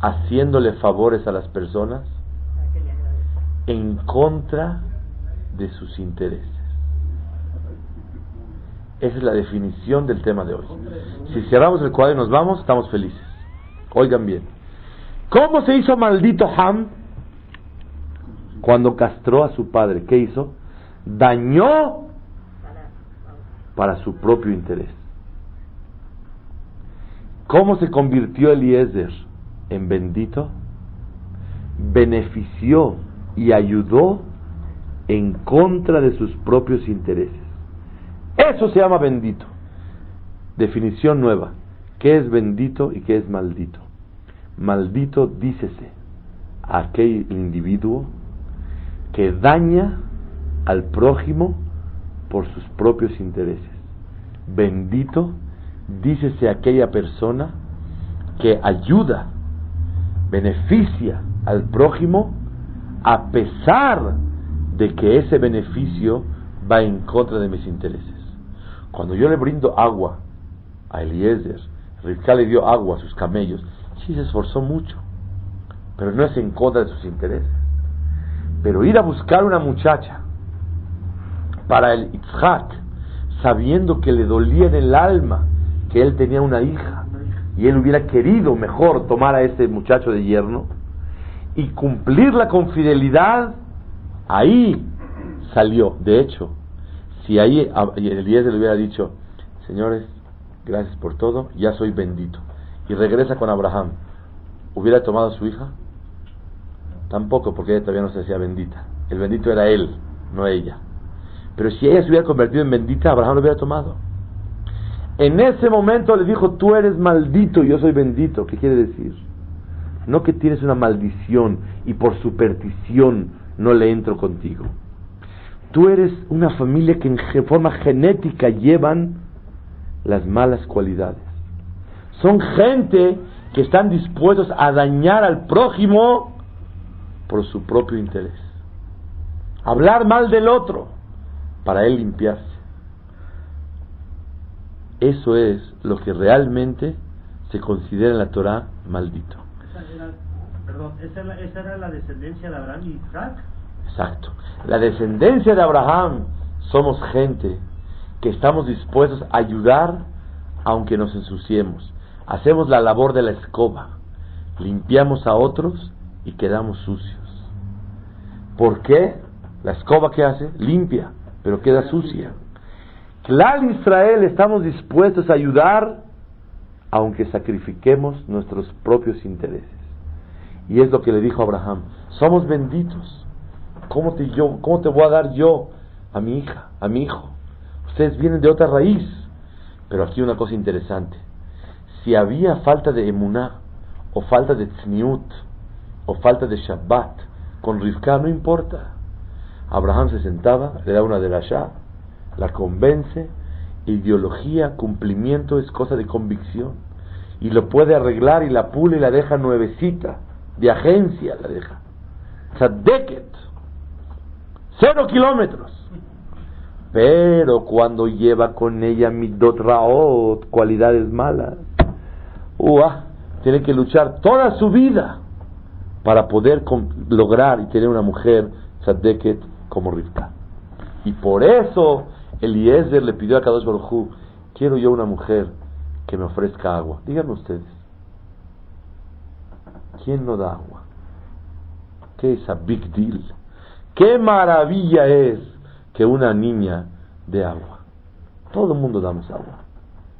Haciéndole favores a las personas en contra de sus intereses. Esa es la definición del tema de hoy. Si cerramos el cuadro y nos vamos, estamos felices. Oigan bien. ¿Cómo se hizo maldito Ham? Cuando castró a su padre. ¿Qué hizo? Dañó para su propio interés. ¿Cómo se convirtió Eliezer en bendito? Benefició y ayudó en contra de sus propios intereses. Eso se llama bendito. Definición nueva. ¿Qué es bendito y qué es maldito? Maldito, dícese, aquel individuo que daña al prójimo por sus propios intereses. Bendito, dícese aquella persona que ayuda, beneficia al prójimo a pesar de que ese beneficio va en contra de mis intereses. Cuando yo le brindo agua a Eliezer, Rivka le dio agua a sus camellos, sí se esforzó mucho, pero no es en contra de sus intereses. Pero ir a buscar una muchacha para el Itzhak, sabiendo que le dolía en el alma que él tenía una hija y él hubiera querido mejor tomar a ese muchacho de yerno y cumplirla con fidelidad, ahí salió. De hecho, si ahí Elías le hubiera dicho, señores, gracias por todo, ya soy bendito. Y regresa con Abraham. ¿Hubiera tomado a su hija? Tampoco, porque ella todavía no se hacía bendita. El bendito era él, no ella. Pero si ella se hubiera convertido en bendita, Abraham lo hubiera tomado. En ese momento le dijo, tú eres maldito y yo soy bendito. ¿Qué quiere decir? No que tienes una maldición y por superstición no le entro contigo. Tú eres una familia que en forma genética llevan las malas cualidades. Son gente que están dispuestos a dañar al prójimo por su propio interés. Hablar mal del otro para él limpiarse. Eso es lo que realmente se considera en la Torah maldito. Esa era, perdón, esa, era- esa era la descendencia de Abraham y Isaac. Exacto. La descendencia de Abraham somos gente que estamos dispuestos a ayudar aunque nos ensuciemos. Hacemos la labor de la escoba. Limpiamos a otros y quedamos sucios. ¿Por qué? La escoba que hace limpia, pero queda sucia. Claro, Israel, estamos dispuestos a ayudar aunque sacrifiquemos nuestros propios intereses. Y es lo que le dijo Abraham. Somos benditos. ¿Cómo te, yo, ¿Cómo te voy a dar yo a mi hija, a mi hijo? Ustedes vienen de otra raíz. Pero aquí una cosa interesante. Si había falta de emuná, o falta de tzniut, o falta de Shabbat, con Rivka no importa. Abraham se sentaba, le da una de la Shah, la convence, ideología, cumplimiento es cosa de convicción. Y lo puede arreglar y la pule y la deja nuevecita, de agencia la deja. Tzadeket, cero kilómetros. Pero cuando lleva con ella midot raot, cualidades malas, uah, tiene que luchar toda su vida para poder lograr y tener una mujer tzadeket como Rivka. Y por eso Eliezer le pidió a Kadosh Baruj quiero yo una mujer que me ofrezca agua. Díganme ustedes, ¿quién no da agua? ¿Qué es a big deal? ¿Qué maravilla es que una niña dé agua? Todo el mundo damos agua.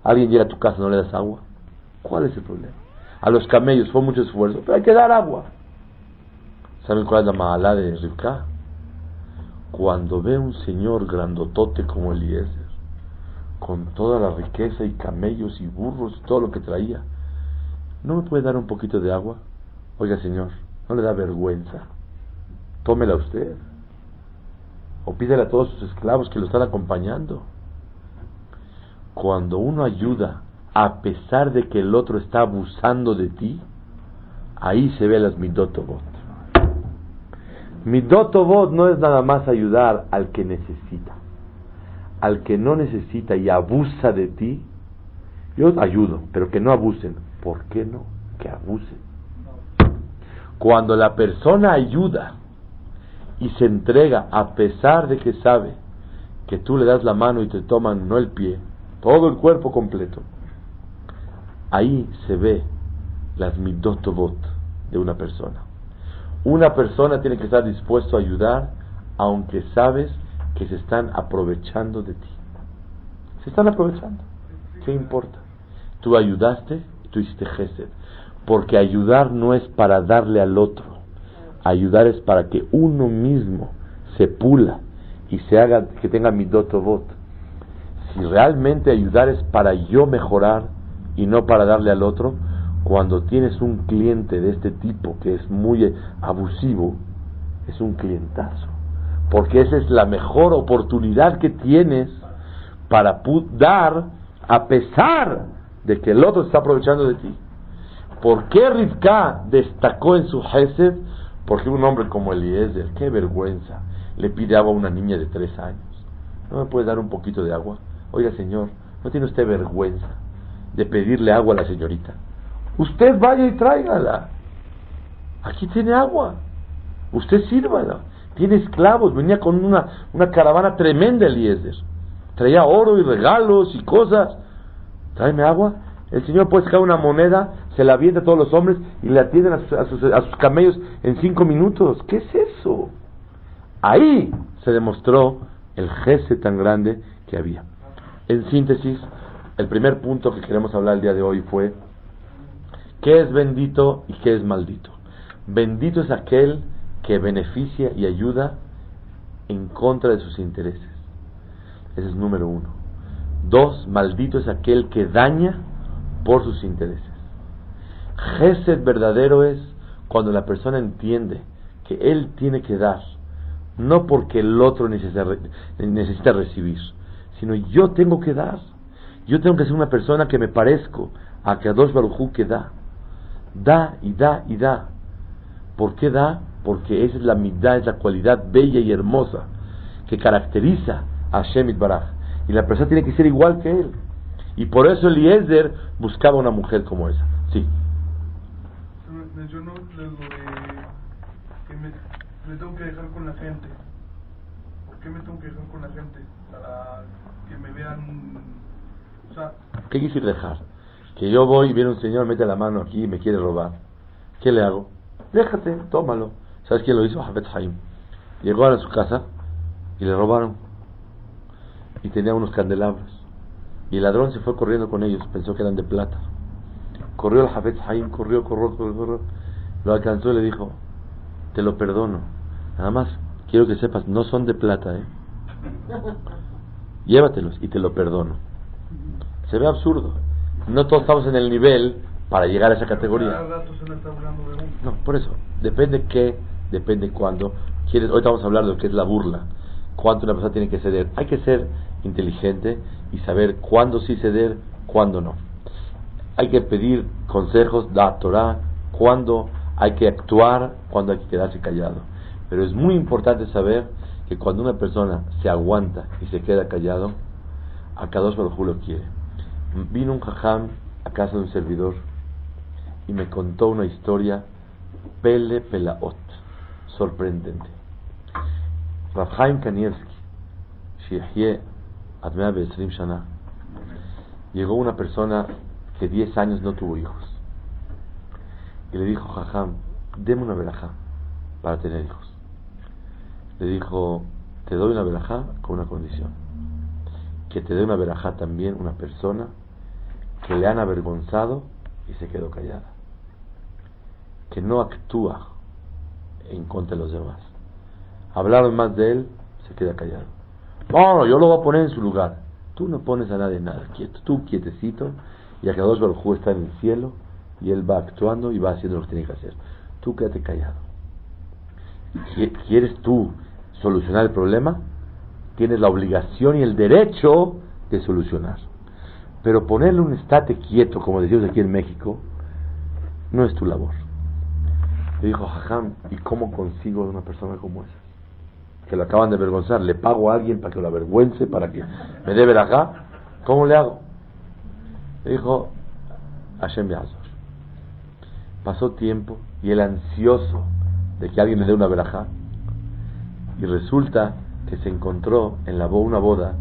Alguien llega a tu casa y no le das agua. ¿Cuál es el problema? A los camellos fue mucho esfuerzo, pero hay que dar agua. ¿Saben cuál es la mala de Rivka? Cuando ve un señor grandotote como Eliezer, con toda la riqueza y camellos y burros y todo lo que traía, ¿no me puede dar un poquito de agua? Oiga, señor, ¿no le da vergüenza? Tómela usted. O pídele a todos sus esclavos que lo están acompañando. Cuando uno ayuda a pesar de que el otro está abusando de ti, ahí se ve las midotobot. Midotobot no es nada más ayudar al que necesita. Al que no necesita y abusa de ti, yo ayudo, pero que no abusen. ¿Por qué no? Que abusen. Cuando la persona ayuda y se entrega a pesar de que sabe que tú le das la mano y te toman no el pie, todo el cuerpo completo, ahí se ve las midotobot de una persona. Una persona tiene que estar dispuesto a ayudar aunque sabes que se están aprovechando de ti. Se están aprovechando. ¿Qué importa? Tú ayudaste tú hiciste gesed. Porque ayudar no es para darle al otro. Ayudar es para que uno mismo se pula y se haga que tenga mi dotobot. Si realmente ayudar es para yo mejorar y no para darle al otro, cuando tienes un cliente de este tipo que es muy abusivo, es un clientazo. Porque esa es la mejor oportunidad que tienes para dar a pesar de que el otro está aprovechando de ti. ¿Por qué Rivka destacó en su Hesed? Porque un hombre como Eliezer, qué vergüenza, le pide agua a una niña de tres años. ¿No me puede dar un poquito de agua? Oiga, señor, ¿no tiene usted vergüenza de pedirle agua a la señorita? Usted vaya y tráigala. Aquí tiene agua. Usted sírvala. Tiene esclavos. Venía con una, una caravana tremenda Eliezer. Traía oro y regalos y cosas. Tráeme agua. El Señor puede sacar una moneda, se la avienta a todos los hombres y le atienden a sus, a sus, a sus camellos en cinco minutos. ¿Qué es eso? Ahí se demostró el jefe tan grande que había. En síntesis, El primer punto que queremos hablar el día de hoy fue ¿qué es bendito y qué es maldito? Bendito es aquel que beneficia y ayuda en contra de sus intereses. Ese es número uno. Dos, maldito es aquel que daña por sus intereses. Gesed verdadero es cuando la persona entiende que él tiene que dar, no porque el otro necesita, recibir, sino yo tengo que dar. Yo tengo que ser una persona que me parezco a Kadosh Baruj que da. Da y da y da. ¿Por qué da? Porque esa es la mitad, es la cualidad bella y hermosa que caracteriza a Shemit Baraj. Y la persona tiene que ser igual que él. Y por eso Eliezer buscaba una mujer como esa. Sí. Mencionó lo de que me, me, tengo que dejar con la gente. ¿Por qué me tengo que dejar con la gente? Para que me vean. O sea, ¿Qué quise dejar? Que yo voy y viene un señor, mete la mano aquí y me quiere robar. ¿Qué le hago? Déjate, tómalo. ¿Sabes quién lo hizo? Jafet Haim. Llegó a su casa y le robaron. Y tenía unos candelabros. Y el ladrón se fue corriendo con ellos, pensó que eran de plata. Corrió el Jafet Haim, corrió, corrió, corrió, corrió. Lo alcanzó y le dijo, te lo perdono. Nada más quiero que sepas, no son de plata, ¿eh? Llévatelos y te lo perdono. Se ve absurdo. No todos estamos en el nivel para llegar a esa categoría. No, por eso. Depende qué, depende cuándo. Quieres, ahorita vamos a hablar de lo que es la burla. Cuánto una persona tiene que ceder. Hay que ser inteligente y saber cuándo sí ceder, cuándo no. Hay que pedir consejos, da Torah, cuándo hay que actuar, cuándo hay que quedarse callado. Pero es muy importante saber que cuando una persona se aguanta y se queda callado, a cada dos lo quiere. Vino un jajam a casa de un servidor y me contó una historia pele pelaot, sorprendente. Rafhaim Kanievski, Shana, llegó una persona que 10 años no tuvo hijos y le dijo, Jajam, deme una verajá para tener hijos. Le dijo, te doy una verajá con una condición, que te dé una verajá también una persona que le han avergonzado y se quedó callada que no actúa en contra de los demás. Hablaron más de él, se queda callado. No, yo lo voy a poner en su lugar. Tú no pones a nadie nada, quieto. Tú quietecito y a cada dos Baruj está en el cielo y él va actuando y va haciendo lo que tiene que hacer. Tú quédate callado. ¿Quieres tú solucionar el problema? Tienes la obligación y el derecho de solucionar. Pero ponerle un estate quieto, como decimos aquí en México, no es tu labor. Le dijo, Jajam, ¿y cómo consigo una persona como esa? Que lo acaban de avergonzar. ¿Le pago a alguien para que lo avergüence, para que me dé acá? ¿Cómo le hago? Le dijo, Hashem Yazor. Pasó tiempo y el ansioso de que alguien le dé una verajá. Y resulta que se encontró en la boda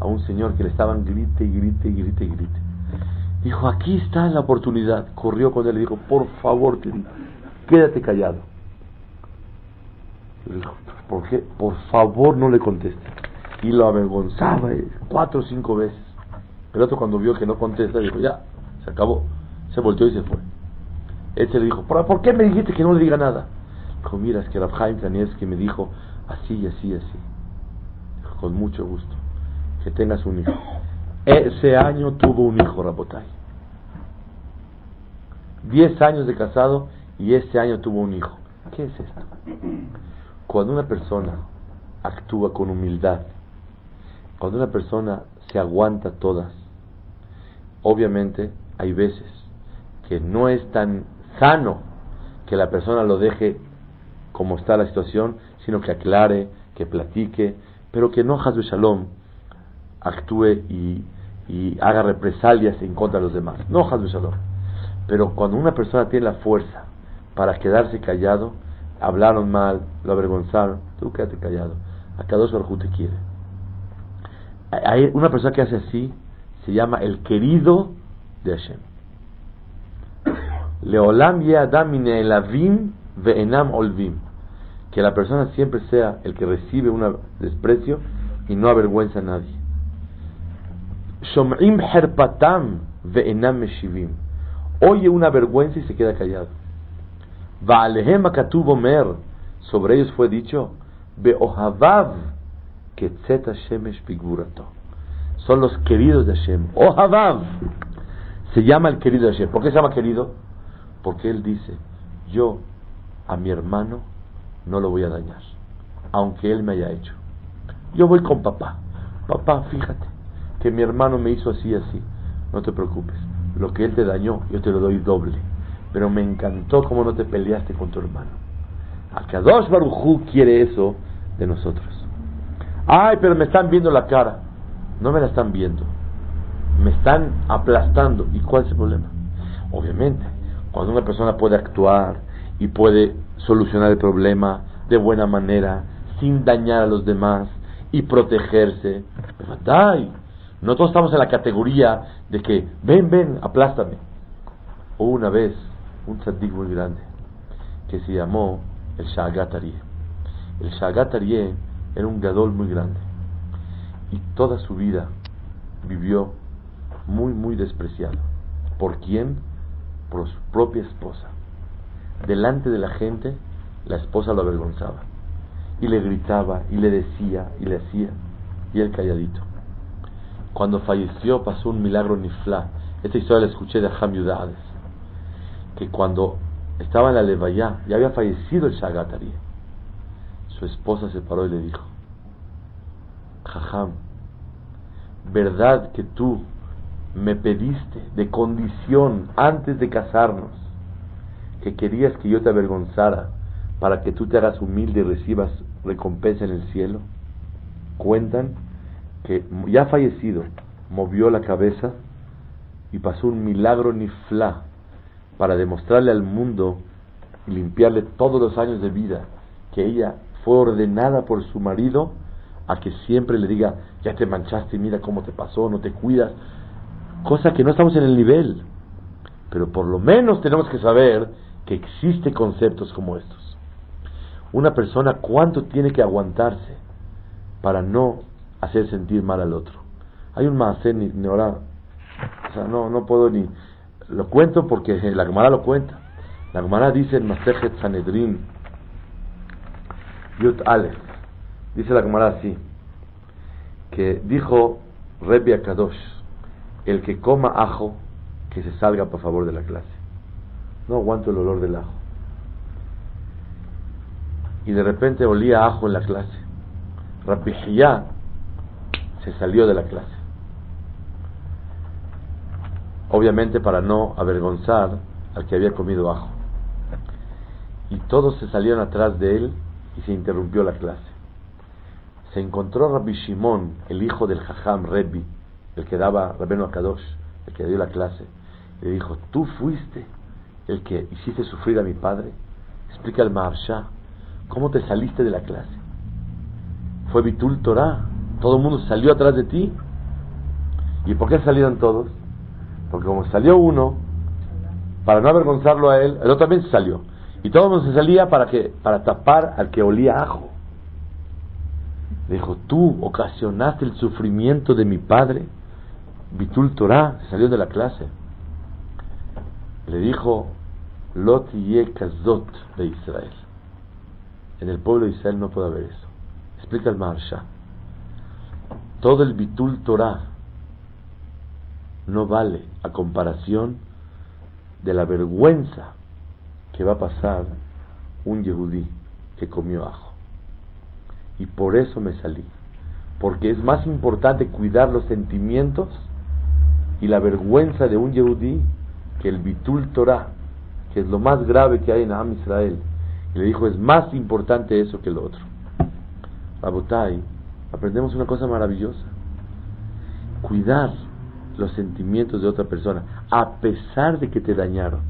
a un señor que le estaban grite grite grite grite. Dijo, aquí está la oportunidad. Corrió con él y dijo, por favor, quédate callado. ¿por qué? Por favor no le conteste. Y lo avergonzaba eh, cuatro o cinco veces. El otro cuando vio que no contesta, dijo, ya, se acabó. Se volteó y se fue. Este le dijo, ¿por qué me dijiste que no le diga nada? Dijo, mira, es que Rabhaim que me dijo así y así y así. Con mucho gusto. Que tengas un hijo. Ese año tuvo un hijo, Rabotay. Diez años de casado y ese año tuvo un hijo. ¿Qué es esto? Cuando una persona actúa con humildad, cuando una persona se aguanta todas, obviamente hay veces que no es tan sano que la persona lo deje como está la situación, sino que aclare, que platique, pero que no Hazbe Shalom actúe y, haga represalias en contra de los demás. No Hazbe Shalom. Pero cuando una persona tiene la fuerza para quedarse callado, hablaron mal, lo avergonzaron, tú quédate callado. Acá dos Baruj te quiere. Hay una persona que hace así se llama el querido de Hashem. Leolam yadamine elavim ve'enam olvim. Que la persona siempre sea el que recibe un desprecio y no avergüenza a nadie. Shom'im herpatam ve'enam meshivim. Oye una vergüenza y se queda callado. Va'alehem omer. Sobre ellos fue dicho, Be'ohavav ketzet Hashemesh bigvurato. Son los queridos de Hashem. Ohavav. Se llama el querido de Hashem. ¿Por qué se llama querido? Porque él dice, yo a mi hermano no lo voy a dañar, aunque él me haya hecho. Yo voy con papá. Papá, fíjate que mi hermano me hizo así, así. No te preocupes. Lo que él te dañó, yo te lo doy doble. Pero me encantó cómo no te peleaste con tu hermano. Akadosh Barujú quiere eso de nosotros. Ay, pero me están viendo la cara. No me la están viendo. Me están aplastando. ¿Y cuál es el problema? Obviamente, cuando una persona puede actuar y puede solucionar el problema de buena manera, sin dañar a los demás y protegerse, no todos estamos en la categoría de que, ven, ven, aplástame. Hubo una vez un tzadik muy grande que se llamó el Shagat El Shagat era un gadol muy grande y toda su vida vivió muy, muy despreciado. ¿Por quién? Por su propia esposa. Delante de la gente, la esposa lo avergonzaba y le gritaba y le decía y le hacía y él calladito. Cuando falleció pasó un milagro nifla. Esta historia la escuché de Ham Yudades, que cuando estaba en la Levaya, ya había fallecido el Shagatari. Su esposa se paró y le dijo, Jajam, ¿verdad que tú me pediste de condición antes de casarnos que querías que yo te avergonzara para que tú te hagas humilde y recibas recompensa en el cielo? Cuentan que ya fallecido movió la cabeza y pasó un milagro nifla para demostrarle al mundo y limpiarle todos los años de vida que ella fue ordenada por su marido a que siempre le diga, ya te manchaste, mira cómo te pasó, no te cuidas, cosa que no estamos en el nivel, pero por lo menos tenemos que saber que existen conceptos como estos. Una persona cuánto tiene que aguantarse para no hacer sentir mal al otro. Hay un más ni, ni ahora, o sea, no, no puedo ni, lo cuento porque la Gemara lo cuenta. La Gemara dice en Masejet Sanedrin, Yut Aleph, dice la Gemara así, que dijo Rebbe Akadosh, el que coma ajo, que se salga por favor de la clase. No aguanto el olor del ajo. Y de repente olía ajo en la clase. Rabbi se salió de la clase. Obviamente para no avergonzar al que había comido ajo. Y todos se salieron atrás de él y se interrumpió la clase. Se encontró Rabbi Shimon, el hijo del Jajam Rebbi, el que daba Rabeno Akadosh, el que dio la clase. Le dijo, tú fuiste el que hiciste sufrir a mi padre. Explica al Maharsha, ¿cómo te saliste de la clase? Fue Bitul Torah, todo el mundo salió atrás de ti. ¿Y por qué salieron todos? Porque como salió uno, para no avergonzarlo a él, el otro también salió. Y todo el mundo se salía para que para tapar al que olía ajo. Le dijo, tú ocasionaste el sufrimiento de mi padre. Bitul Torah salió de la clase. Le dijo, Lot Kazot de Israel. En el pueblo de Israel no puede haber eso. Explica el Maharsha todo el Bitul Torah no vale a comparación de la vergüenza que va a pasar un yehudí que comió ajo. Y por eso me salí. Porque es más importante cuidar los sentimientos y la vergüenza de un yehudí que el Bitul Torah, que es lo más grave que hay en Am Israel. Y le dijo, es más importante eso que lo otro. Rabotai, aprendemos una cosa maravillosa. Cuidar los sentimientos de otra persona, a pesar de que te dañaron,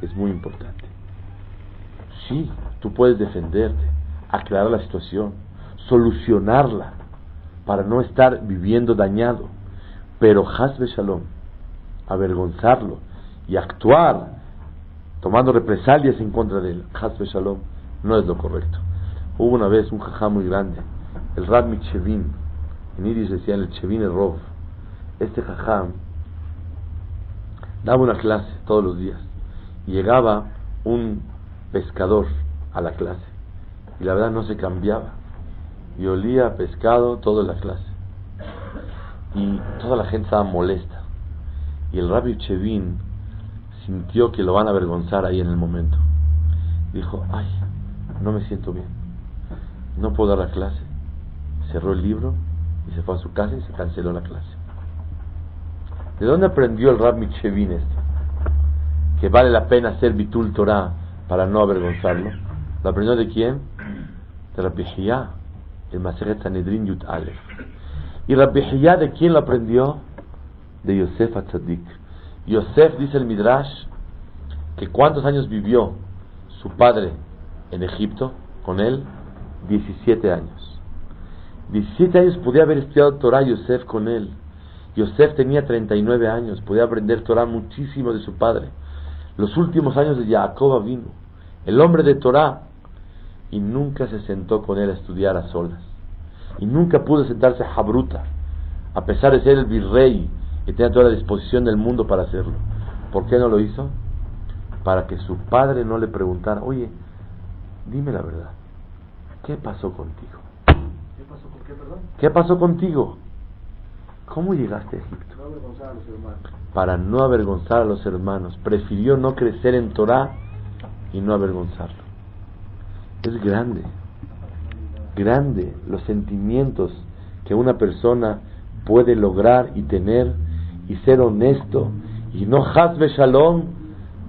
es muy importante. Sí, tú puedes defenderte, aclarar la situación, solucionarla, para no estar viviendo dañado. Pero Hasbe Shalom, avergonzarlo y actuar tomando represalias en contra de él, Shalom, no es lo correcto. Hubo una vez un jajá muy grande, el Rab Michevin, en Iris decían el Chevin Rov, este jajam daba una clase todos los días. Llegaba un pescador a la clase. Y la verdad no se cambiaba. Y olía a pescado toda la clase. Y toda la gente estaba molesta. Y el rabbi Chevin sintió que lo van a avergonzar ahí en el momento. Dijo, ay, no me siento bien. No puedo dar la clase. Cerró el libro y se fue a su casa y se canceló la clase. ¿De dónde aprendió el Rabbi Chevin esto? Que vale la pena hacer Bitul Torah para no avergonzarlo. ¿Lo aprendió de quién? De Rabbi el Maseret Sanedrin Yut Aleph. ¿Y Rabbi Hiyah de quién lo aprendió? De Yosef Atzadik. Yosef, dice el Midrash, que cuántos años vivió su padre en Egipto con él? 17 años. 17 años podía haber estudiado Torah Yosef con él. Yosef tenía 39 años, podía aprender Torah muchísimo de su padre. Los últimos años de Jacob vino, el hombre de Torah, y nunca se sentó con él a estudiar a solas. Y nunca pudo sentarse a Jabruta, a pesar de ser el virrey y tenía toda la disposición del mundo para hacerlo. ¿Por qué no lo hizo? Para que su padre no le preguntara, oye, dime la verdad, ¿qué pasó contigo? ¿Qué pasó con qué, perdón? ¿Qué pasó contigo? ¿Cómo llegaste a Egipto? No avergonzar a los hermanos. Para no avergonzar a los hermanos. Prefirió no crecer en Torah y no avergonzarlo. Es grande, grande los sentimientos que una persona puede lograr y tener y ser honesto y no hasbe shalom,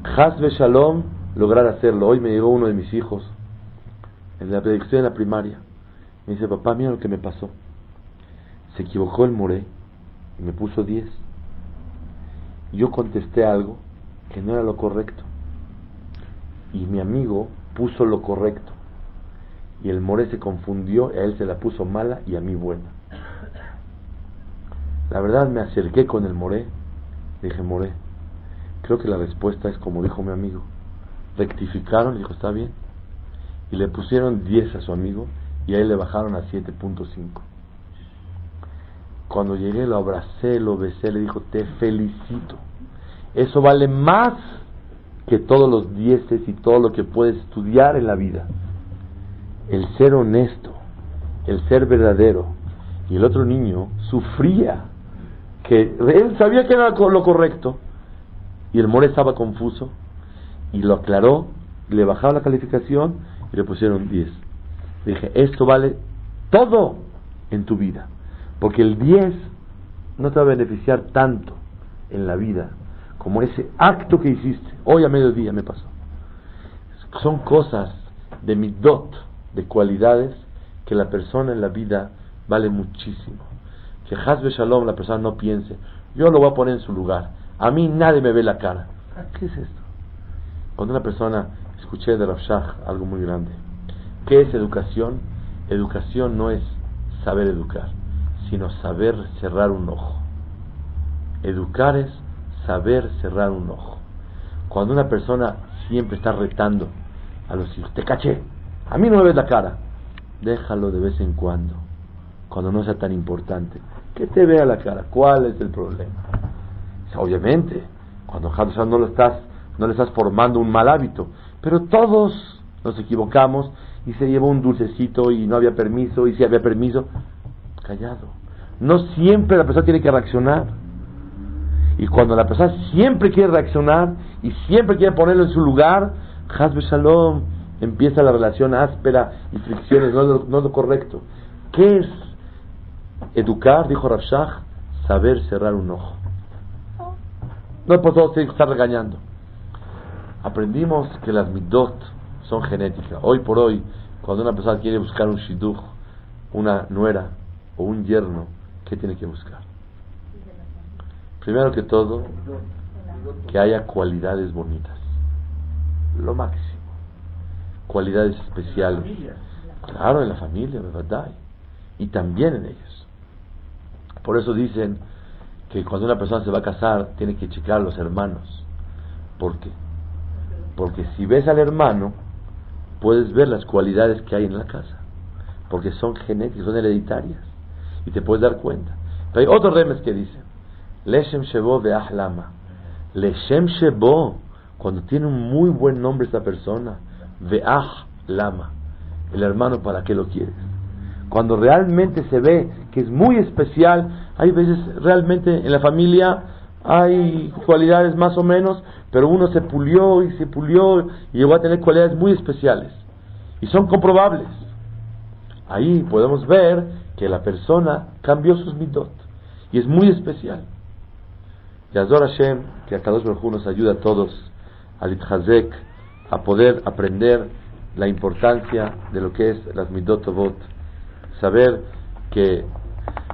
hasbe shalom, lograr hacerlo. Hoy me llegó uno de mis hijos en la predicción de la primaria. Me dice, papá, mira lo que me pasó. Se equivocó el moré y me puso 10. Yo contesté algo que no era lo correcto. Y mi amigo puso lo correcto. Y el more se confundió, a él se la puso mala y a mí buena. La verdad me acerqué con el moré. Dije, moré, creo que la respuesta es como dijo mi amigo. Rectificaron, dijo, está bien. Y le pusieron 10 a su amigo y a él le bajaron a 7.5. Cuando llegué lo abracé, lo besé, le dijo, te felicito. Eso vale más que todos los dieces y todo lo que puedes estudiar en la vida. El ser honesto, el ser verdadero. Y el otro niño sufría, que él sabía que era lo correcto, y el more estaba confuso, y lo aclaró, le bajaba la calificación y le pusieron 10. Dije, esto vale todo en tu vida. Porque el 10 no te va a beneficiar tanto en la vida como ese acto que hiciste. Hoy a mediodía me pasó. Son cosas de midot, de cualidades que la persona en la vida vale muchísimo. Que Hasbe Shalom la persona no piense, yo lo voy a poner en su lugar. A mí nadie me ve la cara. ¿Qué es esto? Cuando una persona, escuché de Rav Shach algo muy grande. ¿Qué es educación? Educación no es saber educar sino saber cerrar un ojo. Educar es saber cerrar un ojo. Cuando una persona siempre está retando a los hijos, te caché, a mí no me ves la cara, déjalo de vez en cuando, cuando no sea tan importante, que te vea la cara, ¿cuál es el problema? Obviamente, cuando no lo estás, no le estás formando un mal hábito, pero todos nos equivocamos y se llevó un dulcecito y no había permiso y si había permiso, callado. No siempre la persona tiene que reaccionar. Y cuando la persona siempre quiere reaccionar y siempre quiere ponerlo en su lugar, Hasbe Shalom, empieza la relación áspera y fricciones, no es lo, correcto. ¿Qué es educar? Dijo Rafshah, saber cerrar un ojo. No por todo estar regañando. Aprendimos que las midot son genéticas. Hoy por hoy, cuando una persona quiere buscar un shidduch, una nuera o un yerno, ¿qué tiene que buscar? Primero que todo, que haya cualidades bonitas. Lo máximo. Cualidades especiales. Claro, en la familia, ¿verdad? Y también en ellos. Por eso dicen que cuando una persona se va a casar, tiene que checar a los hermanos. ¿Por qué? Porque si ves al hermano, puedes ver las cualidades que hay en la casa. Porque son genéticas, son hereditarias y te puedes dar cuenta. Pero hay otros remes que dicen Leshem Shebo Ve'ahlama. Leshem Shebo, cuando tiene un muy buen nombre esta persona, Ve'ah Lama. El hermano, ¿para qué lo quieres? Cuando realmente se ve que es muy especial, hay veces realmente en la familia hay cualidades más o menos, pero uno se pulió y se pulió y llegó a tener cualidades muy especiales. Y son comprobables. Ahí podemos ver que la persona cambió sus mitot y es muy especial. Y Azor Hashem, que a Kadosh Baruj nos ayuda a todos, al Itchazek, a poder aprender la importancia de lo que es las midot Tovot, saber que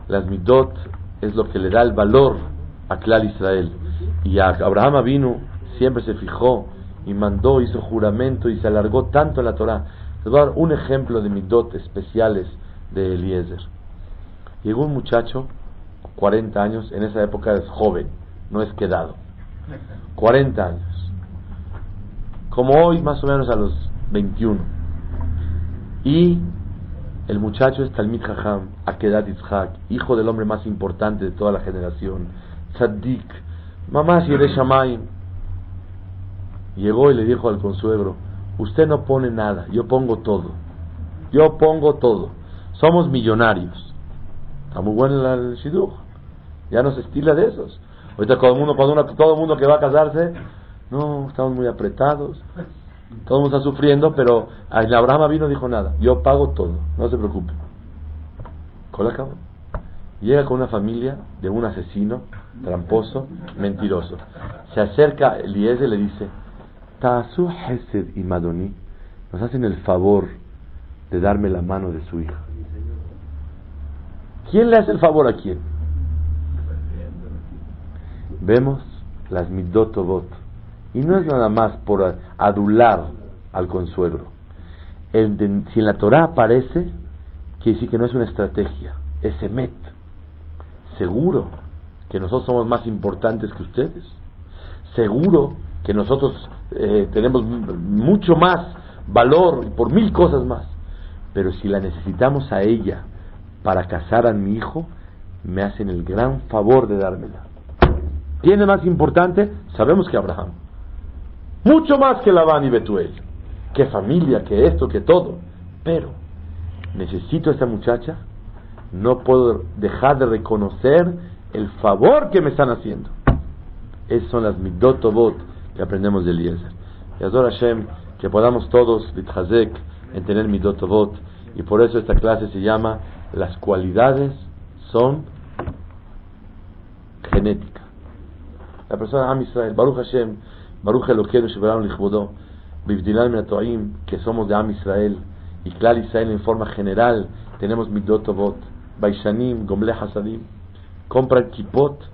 las midot es lo que le da el valor a Klal Israel. Y a Abraham vino siempre se fijó y mandó, hizo juramento y se alargó tanto la Torah. Les voy a dar un ejemplo de midot especiales de Eliezer. Llegó un muchacho, 40 años, en esa época es joven, no es quedado. 40 años. Como hoy, más o menos a los 21. Y el muchacho es Talmid Jajam, Akedat Yitzhak, hijo del hombre más importante de toda la generación, Tzaddik, mamá Shamayim. Llegó y le dijo al consuegro, usted no pone nada, yo pongo todo. Yo pongo todo. Somos millonarios. Está muy bueno el shidduch. Ya no se estila de esos. Ahorita todo cuando todo el mundo que va a casarse, no, estamos muy apretados. Todo mundo está sufriendo, pero Abraham vino dijo nada. Yo pago todo, no se preocupe. Con cabo. Llega con una familia de un asesino, tramposo, mentiroso. Se acerca Eliezer y le dice, Tasu Hesed y Madoni nos hacen el favor de darme la mano de su hija. ¿Quién le hace el favor a quién? Vemos las midotobot. Y no es nada más por adular al consuegro. si en la Torah aparece, quiere decir que no es una estrategia, es emet. Seguro que nosotros somos más importantes que ustedes. Seguro que nosotros eh, tenemos mucho más valor y por mil cosas más. Pero si la necesitamos a ella para casar a mi hijo, me hacen el gran favor de dármela. ¿Tiene más importante? Sabemos que Abraham. Mucho más que Labán y Betuel. Que familia, que esto, que todo. Pero, necesito a esta muchacha. No puedo dejar de reconocer el favor que me están haciendo. Esas son las midotobot que aprendemos de Eliezer. Y Azor Hashem, que podamos todos, Bithazek, en tener midotobot. Y por eso esta clase se llama Las cualidades son genética. La persona Am Israel, Baruch Hashem, Baruch Elokeinu Sheberam Lichbodo, Bibdilal Minatoim, que somos de Am Israel, y Klal Israel en forma general, tenemos Midotobot, Baishanim, Gomle Hasadim, compran kipot